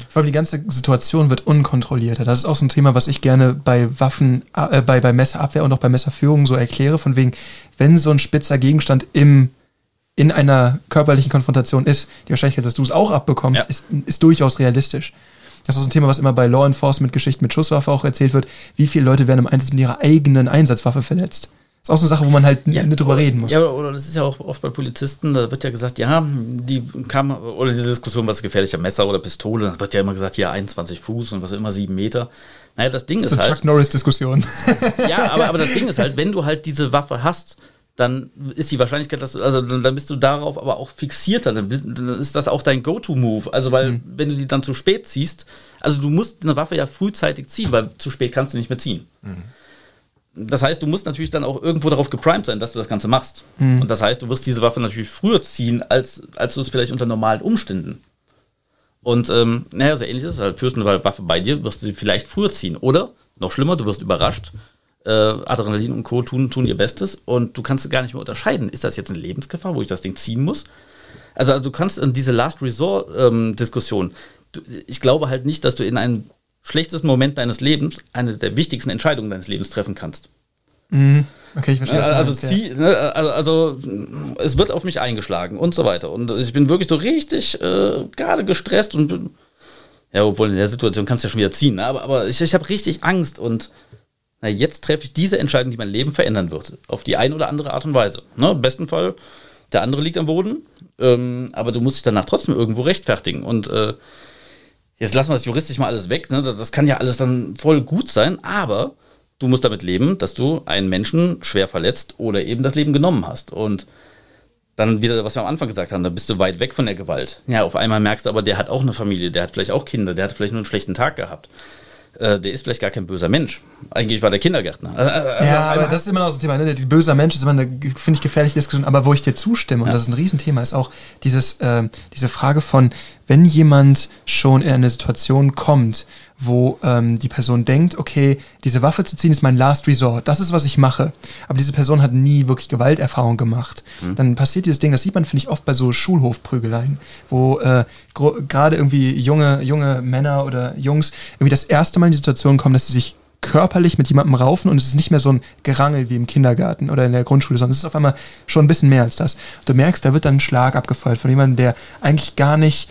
Vor allem die ganze Situation wird unkontrollierter. Das ist auch so ein Thema, was ich gerne bei Waffen, äh, bei, bei Messerabwehr und auch bei Messerführung so erkläre, von wegen, wenn so ein spitzer Gegenstand im, in einer körperlichen Konfrontation ist, die Wahrscheinlichkeit, dass du es auch abbekommst, ja. ist, ist durchaus realistisch. Das ist ein Thema, was immer bei Law Enforcement-Geschichten mit Schusswaffe auch erzählt wird. Wie viele Leute werden im Einsatz mit ihrer eigenen Einsatzwaffe verletzt? Ist auch so eine Sache, wo man halt ja, nicht drüber reden muss.
Ja, oder das ist ja auch oft bei Polizisten, da wird ja gesagt, ja, die kam, oder diese Diskussion, was ist gefährlicher, Messer oder Pistole, da wird ja immer gesagt, ja, 21 Fuß und was immer 7 Meter. Naja, das Ding das ist, ist halt.
Chuck Norris-Diskussion. (laughs)
Ja, aber, aber das Ding ist halt, wenn du halt diese Waffe hast, dann ist die Wahrscheinlichkeit, dass du, also dann bist du darauf aber auch fixierter, dann, dann ist das auch dein Go-To-Move. Also, weil, mhm. wenn du die dann zu spät ziehst, also du musst eine Waffe ja frühzeitig ziehen, weil zu spät kannst du nicht mehr ziehen. Mhm das heißt, du musst natürlich dann auch irgendwo darauf geprimed sein, dass du das Ganze machst. Mhm. Und das heißt, du wirst diese Waffe natürlich früher ziehen, als, als du es vielleicht unter normalen Umständen. Und ähm, naja, so ähnlich ist es halt. Führst du eine Waffe bei dir, wirst du sie vielleicht früher ziehen. Oder, noch schlimmer, du wirst überrascht. Äh, Adrenalin und Co. Tun, tun ihr Bestes und du kannst gar nicht mehr unterscheiden, ist das jetzt eine Lebensgefahr, wo ich das Ding ziehen muss? Also, also du kannst in diese Last Resort-Diskussion, ähm, ich glaube halt nicht, dass du in einem schlechtesten Moment deines Lebens eine der wichtigsten Entscheidungen deines Lebens treffen kannst.
Mhm. Okay, ich verstehe.
Also, also, ne, also, also, es wird auf mich eingeschlagen und so weiter. Und ich bin wirklich so richtig äh, gerade gestresst und bin, ja, obwohl in der Situation kannst du ja schon wieder ziehen, ne? aber, aber ich, ich habe richtig Angst und na, jetzt treffe ich diese Entscheidung, die mein Leben verändern wird. Auf die eine oder andere Art und Weise. Ne? Im besten Fall, der andere liegt am Boden, ähm, aber du musst dich danach trotzdem irgendwo rechtfertigen. Und äh, jetzt lassen wir das juristisch mal alles weg, ne? das kann ja alles dann voll gut sein, aber du musst damit leben, dass du einen Menschen schwer verletzt oder eben das Leben genommen hast. Und dann wieder, was wir am Anfang gesagt haben, da bist du weit weg von der Gewalt. Ja, auf einmal merkst du aber, der hat auch eine Familie, der hat vielleicht auch Kinder, der hat vielleicht nur einen schlechten Tag gehabt. Äh, der ist vielleicht gar kein böser Mensch. Eigentlich war der Kindergärtner.
Also, also ja, aber das ist immer noch so ein Thema. Ne? Die böser Mensch ist immer eine, finde ich, gefährliche Diskussion. Aber wo ich dir zustimme, und ja. das ist ein Riesenthema, ist auch dieses, äh, diese Frage von, wenn jemand schon in eine Situation kommt, wo ähm, die Person denkt, okay, diese Waffe zu ziehen ist mein Last Resort, das ist, was ich mache, aber diese Person hat nie wirklich Gewalterfahrung gemacht, mhm. dann passiert dieses Ding, das sieht man, finde ich, oft bei so Schulhofprügeleien, wo äh, gerade irgendwie junge, junge Männer oder Jungs irgendwie das erste Mal in die Situation kommen, dass sie sich körperlich mit jemandem raufen und es ist nicht mehr so ein Gerangel wie im Kindergarten oder in der Grundschule, sondern es ist auf einmal schon ein bisschen mehr als das. Du merkst, da wird dann ein Schlag abgefeuert von jemandem, der eigentlich gar nicht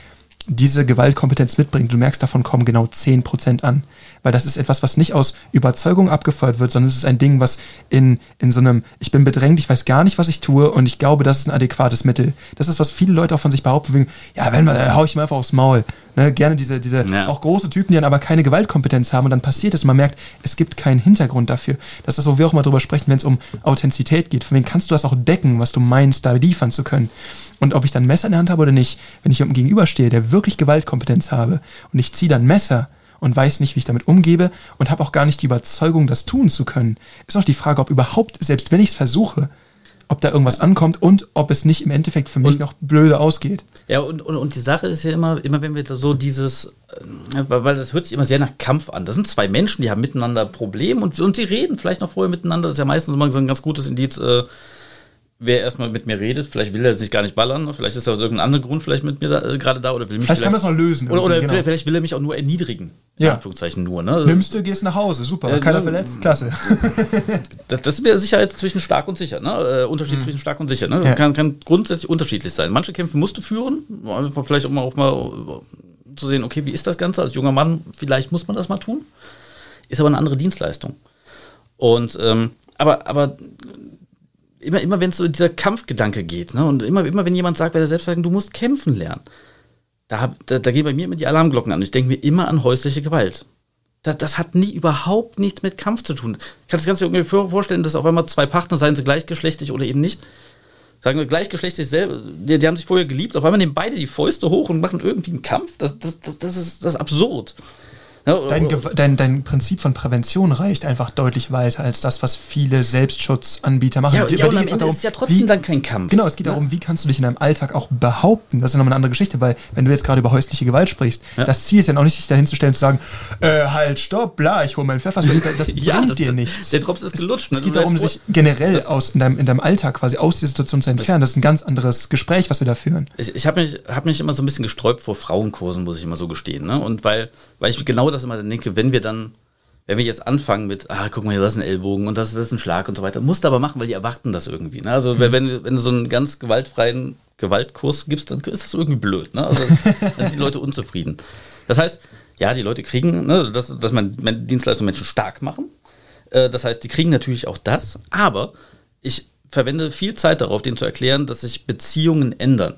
diese Gewaltkompetenz mitbringt. Du merkst, davon kommen genau 10% an weil das ist etwas, was nicht aus Überzeugung abgefeuert wird, sondern es ist ein Ding, was in, in so einem, ich bin bedrängt, ich weiß gar nicht, was ich tue und ich glaube, das ist ein adäquates Mittel. Das ist, was viele Leute auch von sich behaupten, wegen, ja, wenn man, dann hau ich mir einfach aufs Maul. Ne, gerne diese, diese ja. auch große Typen, die dann aber keine Gewaltkompetenz haben und dann passiert es und man merkt, es gibt keinen Hintergrund dafür. Das ist das, wo wir auch mal drüber sprechen, wenn es um Authentizität geht. Von wem kannst du das auch decken, was du meinst, da liefern zu können. Und ob ich dann Messer in der Hand habe oder nicht, wenn ich jemandem gegenüberstehe, der wirklich Gewaltkompetenz habe und ich ziehe dann Messer, und weiß nicht, wie ich damit umgebe und habe auch gar nicht die Überzeugung, das tun zu können. Ist auch die Frage, ob überhaupt, selbst wenn ich es versuche, ob da irgendwas ankommt und ob es nicht im Endeffekt für mich und, noch blöde ausgeht.
Ja, und, und, und die Sache ist ja immer, immer wenn wir so dieses, äh, weil das hört sich immer sehr nach Kampf an. Das sind zwei Menschen, die haben miteinander Probleme und, und sie reden vielleicht noch vorher miteinander. Das ist ja meistens immer so ein ganz gutes Indiz, äh, wer erstmal mit mir redet, vielleicht will er sich gar nicht ballern, vielleicht ist er aus irgendeinem anderen Grund vielleicht mit mir da, äh, gerade da oder will mich
vielleicht, vielleicht kann man es noch lösen.
Oder, oder genau. vielleicht will er mich auch nur erniedrigen.
Ja. Anführungszeichen nur. Ne? Nimmst du, gehst nach Hause, super, äh, keiner ne, verletzt, klasse. (laughs)
das, das mir Sicherheit zwischen stark und sicher, ne? Äh, Unterschied mhm. zwischen stark und sicher. Ne? Ja. Kann, kann grundsätzlich unterschiedlich sein. Manche Kämpfe musst du führen, vielleicht auch mal, auch mal zu sehen, okay, wie ist das Ganze als junger Mann, vielleicht muss man das mal tun. Ist aber eine andere Dienstleistung. Und ähm, aber, aber immer, immer wenn es so dieser Kampfgedanke geht, ne? Und immer, immer wenn jemand sagt bei der Selbstverteidigung, du musst kämpfen lernen, da, da, da gehen bei mir immer die Alarmglocken an. Ich denke mir immer an häusliche Gewalt. Das, das hat nie überhaupt nichts mit Kampf zu tun. Kannst, kannst du dir irgendwie vorstellen, dass auf einmal zwei Partner, seien sie gleichgeschlechtlich oder eben nicht, sagen wir gleichgeschlechtlich die, die, haben sich vorher geliebt, auf einmal nehmen beide die Fäuste hoch und machen irgendwie einen Kampf. Das, das, das, ist, das ist absurd.
Dein, dein, dein Prinzip von Prävention reicht einfach deutlich weiter als das, was viele Selbstschutzanbieter machen.
Ja, ja und am Ende darum, ist ja trotzdem wie, dann kein Kampf.
Genau, es geht ja. darum, wie kannst du dich in deinem Alltag auch behaupten. Das ist ja nochmal eine andere Geschichte, weil wenn du jetzt gerade über häusliche Gewalt sprichst, ja. das Ziel ist ja auch nicht, sich dahin zu stellen und zu sagen, äh, halt, stopp, bla, ich hole meinen Pfeffer. (laughs) Das ja, bringt das, dir nichts.
Der Drops ist gelutscht.
Ne? Es, geht darum, sich generell aus, in, deinem, in deinem Alltag quasi aus dieser Situation zu entfernen. Das ist ein ganz anderes Gespräch, was wir da führen.
Ich, ich habe mich, hab mich immer so ein bisschen gesträubt vor Frauenkursen, muss ich immer so gestehen. Ne? Und weil, weil ich genau das immer denke, wenn wir dann, wenn wir jetzt anfangen mit, ah, guck mal, hier, das ist ein Ellbogen und das, das ist ein Schlag und so weiter, musst du aber machen, weil die erwarten das irgendwie. Ne? Also mhm. wenn, wenn du so einen ganz gewaltfreien Gewaltkurs gibst, dann ist das irgendwie blöd. Ne? Also (laughs) dann sind die Leute unzufrieden. Das heißt, ja, die Leute kriegen, ne, dass, dass man Dienstleistungen Menschen stark machen. Äh, das heißt, die kriegen natürlich auch das, aber ich verwende viel Zeit darauf, denen zu erklären, dass sich Beziehungen ändern.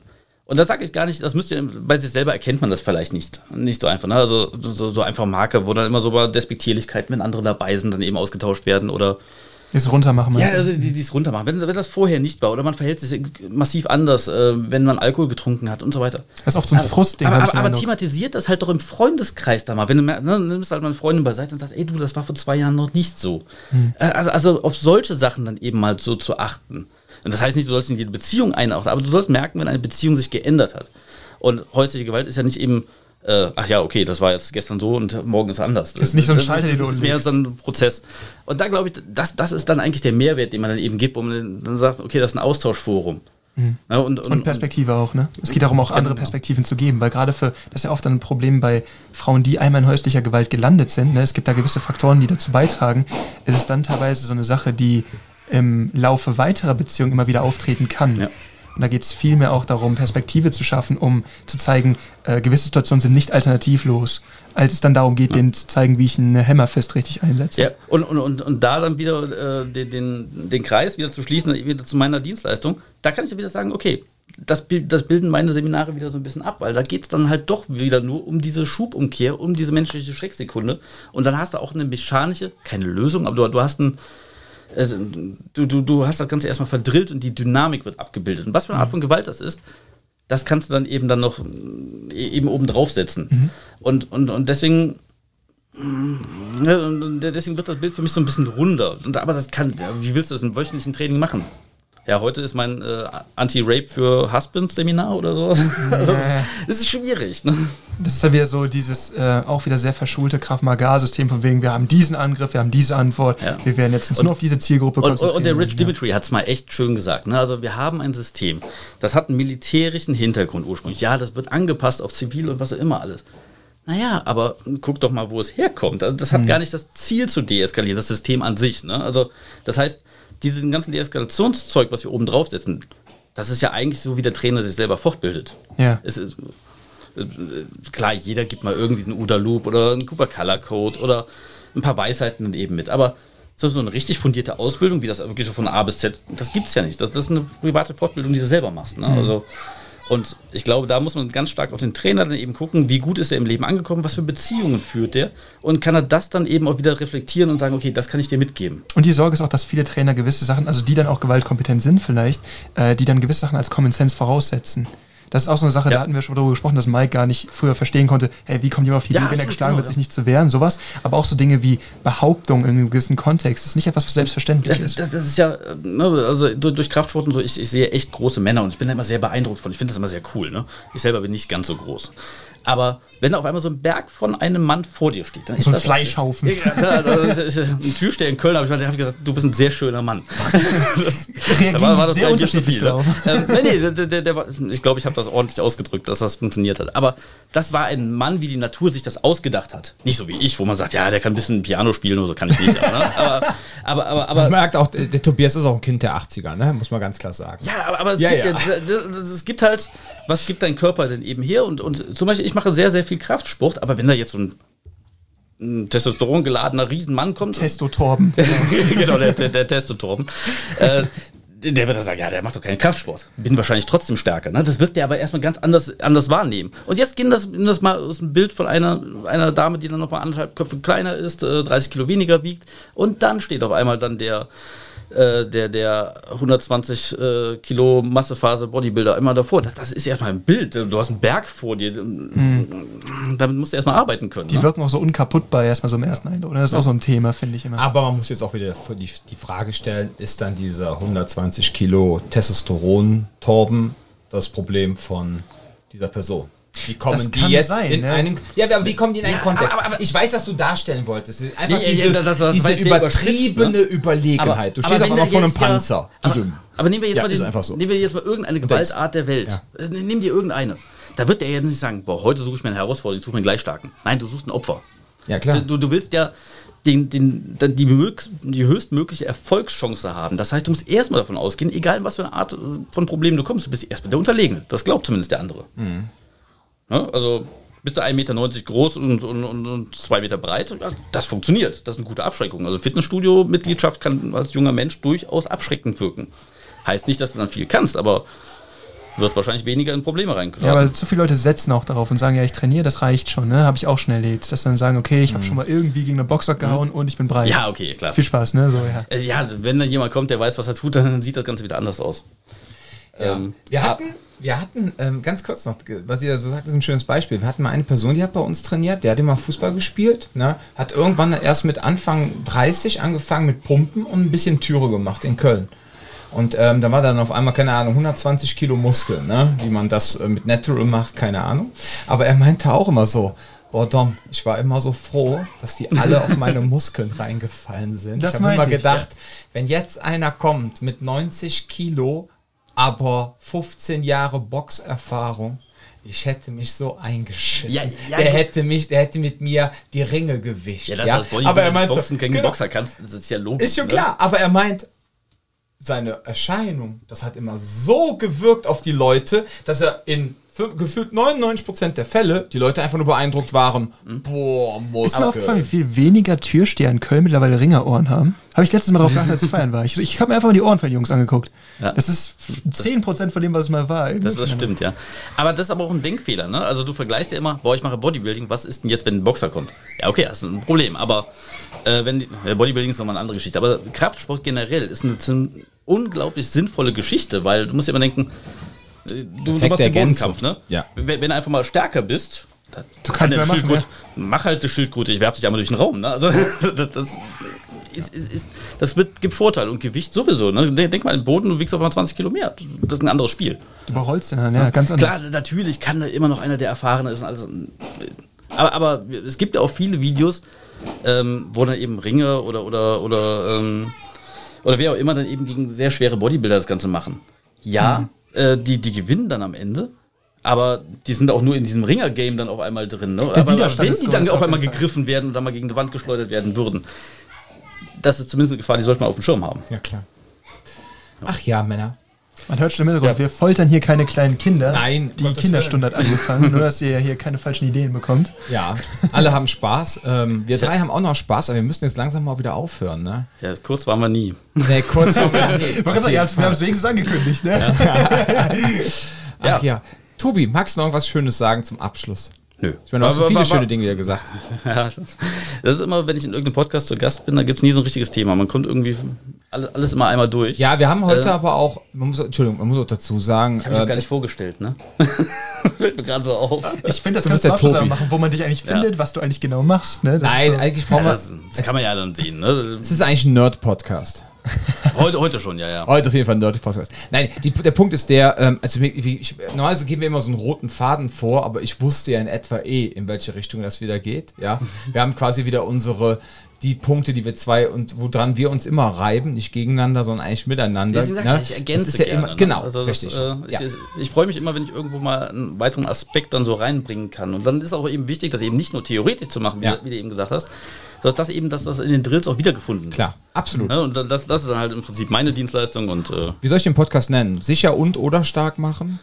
Und da sage ich gar nicht, das müsst ihr, bei sich selber erkennt man das vielleicht nicht. Nicht so einfach. Ne? Also so, so einfach Marke, wo dann immer so Despektierlichkeiten, wenn andere dabei sind, dann eben ausgetauscht werden oder.
Das runtermachen,
Ja, also die, die es runtermachen. Wenn, wenn das vorher nicht war oder man verhält sich massiv anders, äh, wenn man Alkohol getrunken hat und so weiter.
Das ist oft so ein Frustding.
Aber, aber, aber thematisiert das halt doch im Freundeskreis da mal. Wenn du ne, nimmst halt mal eine Freundin beiseite und sagst, ey du, das war vor zwei Jahren noch nicht so. Hm. Äh, also, also auf solche Sachen dann eben mal so zu achten. Und das heißt nicht, du sollst in jede Beziehung einordnen, aber du sollst merken, wenn eine Beziehung sich geändert hat. Und häusliche Gewalt ist ja nicht eben, äh, ach ja, okay, das war jetzt gestern so und morgen ist anders.
Das ist nicht so ein Schalter, den
du Das ist mehr so ein Prozess. Und da glaube ich, das, das ist dann eigentlich der Mehrwert, den man dann eben gibt, wo man dann sagt, okay, das ist ein Austauschforum.
Mhm. Ja, und, und, und, Perspektive auch, ne? Es geht darum, auch andere genau. Perspektiven zu geben, weil gerade für, das ist ja oft ein Problem bei Frauen, die einmal in häuslicher Gewalt gelandet sind, ne? es gibt da gewisse Faktoren, die dazu beitragen, es ist dann teilweise so eine Sache, die im Laufe weiterer Beziehungen immer wieder auftreten kann. Ja. Und da geht es vielmehr auch darum, Perspektive zu schaffen, um zu zeigen, äh, gewisse Situationen sind nicht alternativlos, als es dann darum geht, ja. denen zu zeigen, wie ich einen Hammerfest richtig einsetze.
Ja, und, und, und, und da dann wieder äh, den, den, den Kreis wieder zu schließen, wieder zu meiner Dienstleistung, da kann ich dann wieder sagen, okay, das, das bilden meine Seminare wieder so ein bisschen ab, weil da geht es dann halt doch wieder nur um diese Schubumkehr, um diese menschliche Schrecksekunde. Und dann hast du auch eine mechanische, keine Lösung, aber du, du hast ein also, du, du, du hast das Ganze erstmal verdrillt und die Dynamik wird abgebildet. Und was für eine Art mhm. von Gewalt das ist, das kannst du dann eben dann noch äh, eben oben draufsetzen. Mhm. Und, und, und deswegen deswegen wird das Bild für mich so ein bisschen runder. Und, aber das kann, wie willst du das im wöchentlichen Training machen? Ja, heute ist mein äh, Anti-Rape für Husbands Seminar oder so. (laughs) also, das, ist schwierig. Ne?
Das ist ja wieder so dieses äh, auch wieder sehr verschulte Kraft-Magar-System von wegen, wir haben diesen Angriff, wir haben diese Antwort,
Ja.
wir werden jetzt uns nur auf diese Zielgruppe
Und, und, und der Rich
Ja.
Dimitri hat es mal echt schön gesagt. Ne? Also wir haben ein System, das hat einen militärischen Hintergrund ursprünglich. Ja, das wird angepasst auf Zivil und was auch immer alles. Naja, aber guck doch mal, wo es herkommt. Also das hat gar nicht das Ziel zu deeskalieren, das System an sich. Ne? Also das heißt, diesen ganzen Deeskalationszeug, was wir oben draufsetzen, das ist ja eigentlich so, wie der Trainer sich selber fortbildet.
Ja.
Es ist, äh, klar, jeder gibt mal irgendwie einen UDA Loop oder einen Cooper Color Code oder ein paar Weisheiten dann eben mit. Aber so eine richtig fundierte Ausbildung, wie das wirklich so von A bis Z, das gibt's ja nicht. Das, das ist eine private Fortbildung, die du selber machst. Ne? Also, und ich glaube, da muss man ganz stark auf den Trainer dann eben gucken, wie gut ist er im Leben angekommen, was für Beziehungen führt er und kann er das dann eben auch wieder reflektieren und sagen, okay, das kann ich dir mitgeben.
Und die Sorge ist auch, dass viele Trainer gewisse Sachen, also die dann auch gewaltkompetent sind vielleicht, äh, die dann gewisse Sachen als Common Sense voraussetzen. Das ist auch so eine Sache,
Ja.
da hatten wir schon darüber gesprochen, dass Mike gar nicht früher verstehen konnte, hey, wie kommt jemand auf die
Ja,
Idee, wenn er geschlagen
genau,
wird,
ja.
sich nicht zu wehren, sowas. Aber auch so Dinge wie Behauptung in einem gewissen Kontext. Das ist nicht etwas, was selbstverständlich
Das,
ist.
das, das ist ja, ne, also durch, durch Kraftsport und so, ich, ich sehe echt große Männer und ich bin da immer sehr beeindruckt von. Ich finde das immer sehr cool. Ne? Ich selber bin nicht ganz so groß. Aber wenn da auf einmal so ein Berg von einem Mann vor dir steht, dann ist
So ein
das
Fleischhaufen.
Das ein Türsteher in Köln habe ich, hab ich gesagt, du bist ein sehr schöner Mann. (laughs) das,
Reagieren die sehr
gleich nicht
unterschiedlich
ne?
drauf.
Ähm, nee, nee, der, der, der war, ich glaube, ich habe das ordentlich ausgedrückt, dass das funktioniert hat. Aber das war ein Mann, wie die Natur sich das ausgedacht hat. Nicht so wie ich, wo man sagt, ja, der kann ein bisschen Piano spielen oder so, kann ich nicht. ne? aber, aber, aber, aber,
Man merkt auch, der, der Tobias ist auch ein Kind der 80er, ne? muss man ganz klar sagen.
Ja, aber, aber es,
Ja,
gibt
ja.
ja. das- das- es gibt halt, was gibt dein Körper denn eben her? Und, und zum Beispiel, ich mache sehr, sehr viel Kraftsport, aber wenn da jetzt so ein, ein Testosteron geladener Riesenmann kommt.
Testo-Torben. (laughs)
genau, der, der, der Testotorben. äh, der wird dann sagen, ja, der macht doch keinen Kraftsport. Bin wahrscheinlich trotzdem stärker. Ne? Das wird der aber erstmal ganz anders, anders wahrnehmen. Und jetzt gehen das, das mal aus dem Bild von einer, einer Dame, die dann noch mal anderthalb Köpfe kleiner ist, äh, 30 Kilo weniger wiegt. Und dann steht auf einmal dann der, äh, der, der 120 äh, Kilo Massephase Bodybuilder immer davor. Das, das ist erstmal ein Bild. Du hast einen Berg vor dir. Damit musst du erstmal arbeiten können.
Die
ne?
wirken auch so unkaputtbar erstmal so im ersten Eindruck. Das ist auch so ein Thema, finde ich immer.
Aber man muss jetzt auch wieder die, die Frage stellen, ist dann dieser 120 Kilo Testosteron-Torben das Problem von dieser Person? Wie kommen
Das
die jetzt
sein,
in
ne?
einen, ja, aber wie kommen die in einen
Ja,
Kontext?
aber- aber-
ich weiß, was du darstellen wolltest. Einfach
Ja, ja,
dieses,
das- das
diese übertriebene
ne?
Überlegenheit. du stehst
aber
auf einmal vor einem Panzer.
Aber, nehmen wir jetzt mal den,
so.
nehmen wir jetzt mal irgendeine Gewaltart der Welt. Also, Nimm dir irgendeine. Da wird der jetzt nicht sagen, boah, heute suche ich mir eine Herausforderung, ich suche mir einen Gleichstarken. Nein, du suchst ein Opfer.
Ja, klar.
Du, du willst ja den, den, die, die höchstmögliche Erfolgschance haben. Das heißt, du musst erstmal davon ausgehen, egal in was für eine Art von Problem du kommst, du bist erstmal der Unterlegene. Das glaubt zumindest der andere.
Mhm.
Ne? Also bist du 1,90 Meter groß und, und, und, und 2 Meter breit, das funktioniert. Das ist eine gute Abschreckung. Also Fitnessstudio-Mitgliedschaft kann als junger Mensch durchaus abschreckend wirken. Heißt nicht, dass du dann viel kannst, aber du wirst wahrscheinlich weniger in Probleme reinkommen.
Ja, aber zu viele Leute setzen auch darauf und sagen, ja, ich trainiere, das reicht schon, ne? Habe ich auch schon erlebt. Dass dann sagen, okay, ich habe schon mal irgendwie gegen einen Boxer gehauen und ich bin breit.
ja, okay, klar.
Viel Spaß, ne? So, ja.
Äh, Ja, wenn dann jemand kommt, der weiß, was er tut, (laughs) dann sieht das Ganze wieder anders aus.
Ja.
Ähm,
wir hatten, wir hatten ähm, ganz kurz noch, was ihr da so sagt, ist ein schönes Beispiel. Wir hatten mal eine Person, die hat bei uns trainiert, der hat immer Fußball gespielt, ne? hat irgendwann erst mit Anfang 30 angefangen mit Pumpen und ein bisschen Türe gemacht in Köln. Und ähm, da war dann auf einmal, keine Ahnung, 120 Kilo Muskeln, ne? wie man das äh, mit Natural macht, keine Ahnung. Aber er meinte auch immer so, boah Dom, ich war immer so froh, dass die alle auf meine (laughs) Muskeln reingefallen sind.
Das
ich habe immer
ich,
gedacht, wenn jetzt einer kommt mit 90 Kilo, aber 15 Jahre Boxerfahrung, ich hätte mich so eingeschissen.
Ja, ja,
der hätte mich, der hätte mit mir die Ringe gewischt.
ja, dass
ja?
als Bodybuilder
aber er meint
Boxen gegen
genau,
Boxer kannst, das ist ja logisch.
ist schon
ne?
klar, aber er meint, seine Erscheinung, das hat immer so gewirkt auf die Leute, dass er in gefühlt 99% der Fälle die Leute einfach nur beeindruckt waren. Boah,
Ist mir aufgefallen, wie viel weniger Türsteher in Köln mittlerweile Ringerohren haben? Habe ich letztes Mal drauf geachtet, als ich (laughs) feiern war. Ich, ich habe mir einfach mal die Ohren von den Jungs angeguckt.
Ja.
Das ist 10% von dem, was es mal war.
Das, das stimmt, ja. Aber das ist aber auch ein Denkfehler, ne? Also du vergleichst ja immer, boah, ich mache Bodybuilding, was ist denn jetzt, wenn ein Boxer kommt? Ja, okay, das ist ein Problem, aber äh, wenn die, Bodybuilding ist nochmal eine andere Geschichte, aber Kraftsport generell ist eine, unglaublich sinnvolle Geschichte, weil du musst ja immer denken, du, du
Perfekte
machst den. Bodenkampf, ne?
Ja.
Wenn, wenn du einfach mal stärker bist, dann
Du
kann
kannst mehr machen,
Schildkröte, mach halt die Schildkröte, ich werf dich einmal durch den Raum, ne? Also (laughs) das, das ist, ist, ist, das wird, gibt Vorteile und Gewicht sowieso. Ne? Denk mal, im Boden, du wiegst auf einmal 20 Kilo mehr. Das ist ein anderes Spiel.
Du überrollst den dann, ja, ganz anders.
Klar, natürlich kann da immer noch einer, der erfahren ist. Alles. Aber, aber es gibt ja auch viele Videos, ähm, wo dann eben Ringe oder, oder, oder, ähm, oder wer auch immer dann eben gegen sehr schwere Bodybuilder das Ganze machen. Ja, mhm. Äh, die, die gewinnen dann am Ende. Aber die sind auch nur in diesem Ringer-Game dann auf einmal drin. Ne? Aber, aber wenn die dann auf einmal gegriffen werden und dann mal gegen die Wand geschleudert werden würden, das ist zumindest eine Gefahr, die sollte man auf dem Schirm haben.
Ja, klar. Ach ja, Männer.
Man hört schon im Hintergrund, ja. wir foltern hier keine kleinen Kinder.
Nein,
die Kinderstunde hat angefangen, (laughs) nur dass ihr hier keine falschen Ideen bekommt.
Ja, alle haben Spaß. Ähm, wir drei haben auch noch Spaß, aber wir müssen jetzt langsam mal wieder aufhören, ne?
Ja, kurz waren wir nie.
Nee, kurz waren wir nie. (laughs)
wir haben es wenigstens angekündigt, ne?
Ja. (laughs) Ach ja. Tobi, magst du noch was Schönes sagen zum Abschluss?
Nö.
Ich meine, du hast so viele war, war, schöne Dinge wieder gesagt. (laughs)
Ja, das ist immer, wenn ich in irgendeinem Podcast zu Gast bin, da gibt es nie so ein richtiges Thema. Man kommt irgendwie alles immer einmal durch.
Ja, wir haben heute äh, aber auch, man muss, Entschuldigung, man muss auch dazu sagen.
Ich habe mich äh, gar nicht vorgestellt, ne? (laughs) Fällt mir gerade so auf.
Ich finde, das kannst du auch machen, wo man dich eigentlich findet, ja. was du eigentlich genau machst. Ne?
Nein, so, eigentlich brauchen wir.
das, das kann man ja dann sehen. Ne?
Es ist eigentlich ein Nerd-Podcast. (laughs)
Heute, heute schon, ja, ja.
Heute auf jeden Fall ein Dirty Podcast. Nein, die, der Punkt ist der, ähm, also ich, normalerweise geben wir immer so einen roten Faden vor, aber ich wusste ja in etwa eh, in welche Richtung das wieder geht. Ja, wir haben quasi wieder unsere die Punkte, die wir zwei und woran wir uns immer reiben, nicht gegeneinander, sondern eigentlich miteinander.
Deswegen ne? ich, ich ergänze
ja gerne, immer,
ne?
Genau,
also das, richtig. Äh, ich, ja. ich freue mich immer, wenn ich irgendwo mal einen weiteren Aspekt dann so reinbringen kann. Und dann ist auch eben wichtig, das eben nicht nur theoretisch zu machen, wie, ja. wie du eben gesagt hast, sondern dass eben, dass das in den Drills auch wiedergefunden wird.
Klar, absolut.
Ne? Und das, das ist dann halt im Prinzip meine Dienstleistung und äh
Wie soll ich den Podcast nennen? Sicher und oder stark machen?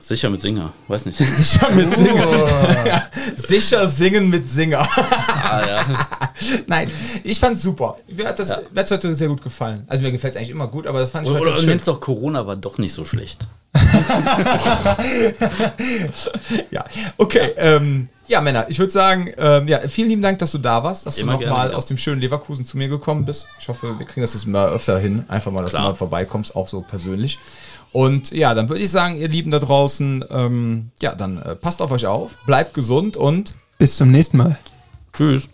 Sicher mit Singer, weiß nicht. (laughs)
Sicher mit Singer. Oh. (laughs) ja, sicher singen mit Singer. ah, ja. (laughs) Nein, ich fand's super. Mir hat das ja. mir hat's heute sehr gut gefallen. Also mir gefällt es eigentlich immer gut, aber das fand ich
oder, heute oder schön. doch Corona war doch nicht so schlecht.
ja, okay. Ja. Ähm, ja, Männer, ich würde sagen, ähm, ja, vielen lieben Dank, dass du da warst, dass Immer du nochmal aus dem schönen Leverkusen zu mir gekommen bist. Ich hoffe, wir kriegen das jetzt mal öfter hin. Einfach mal, dass Klar. du mal vorbeikommst, auch so persönlich. Und ja, dann würde ich sagen, ihr Lieben da draußen, ähm, ja, dann äh, passt auf euch auf, bleibt gesund und
bis zum nächsten Mal.
Tschüss.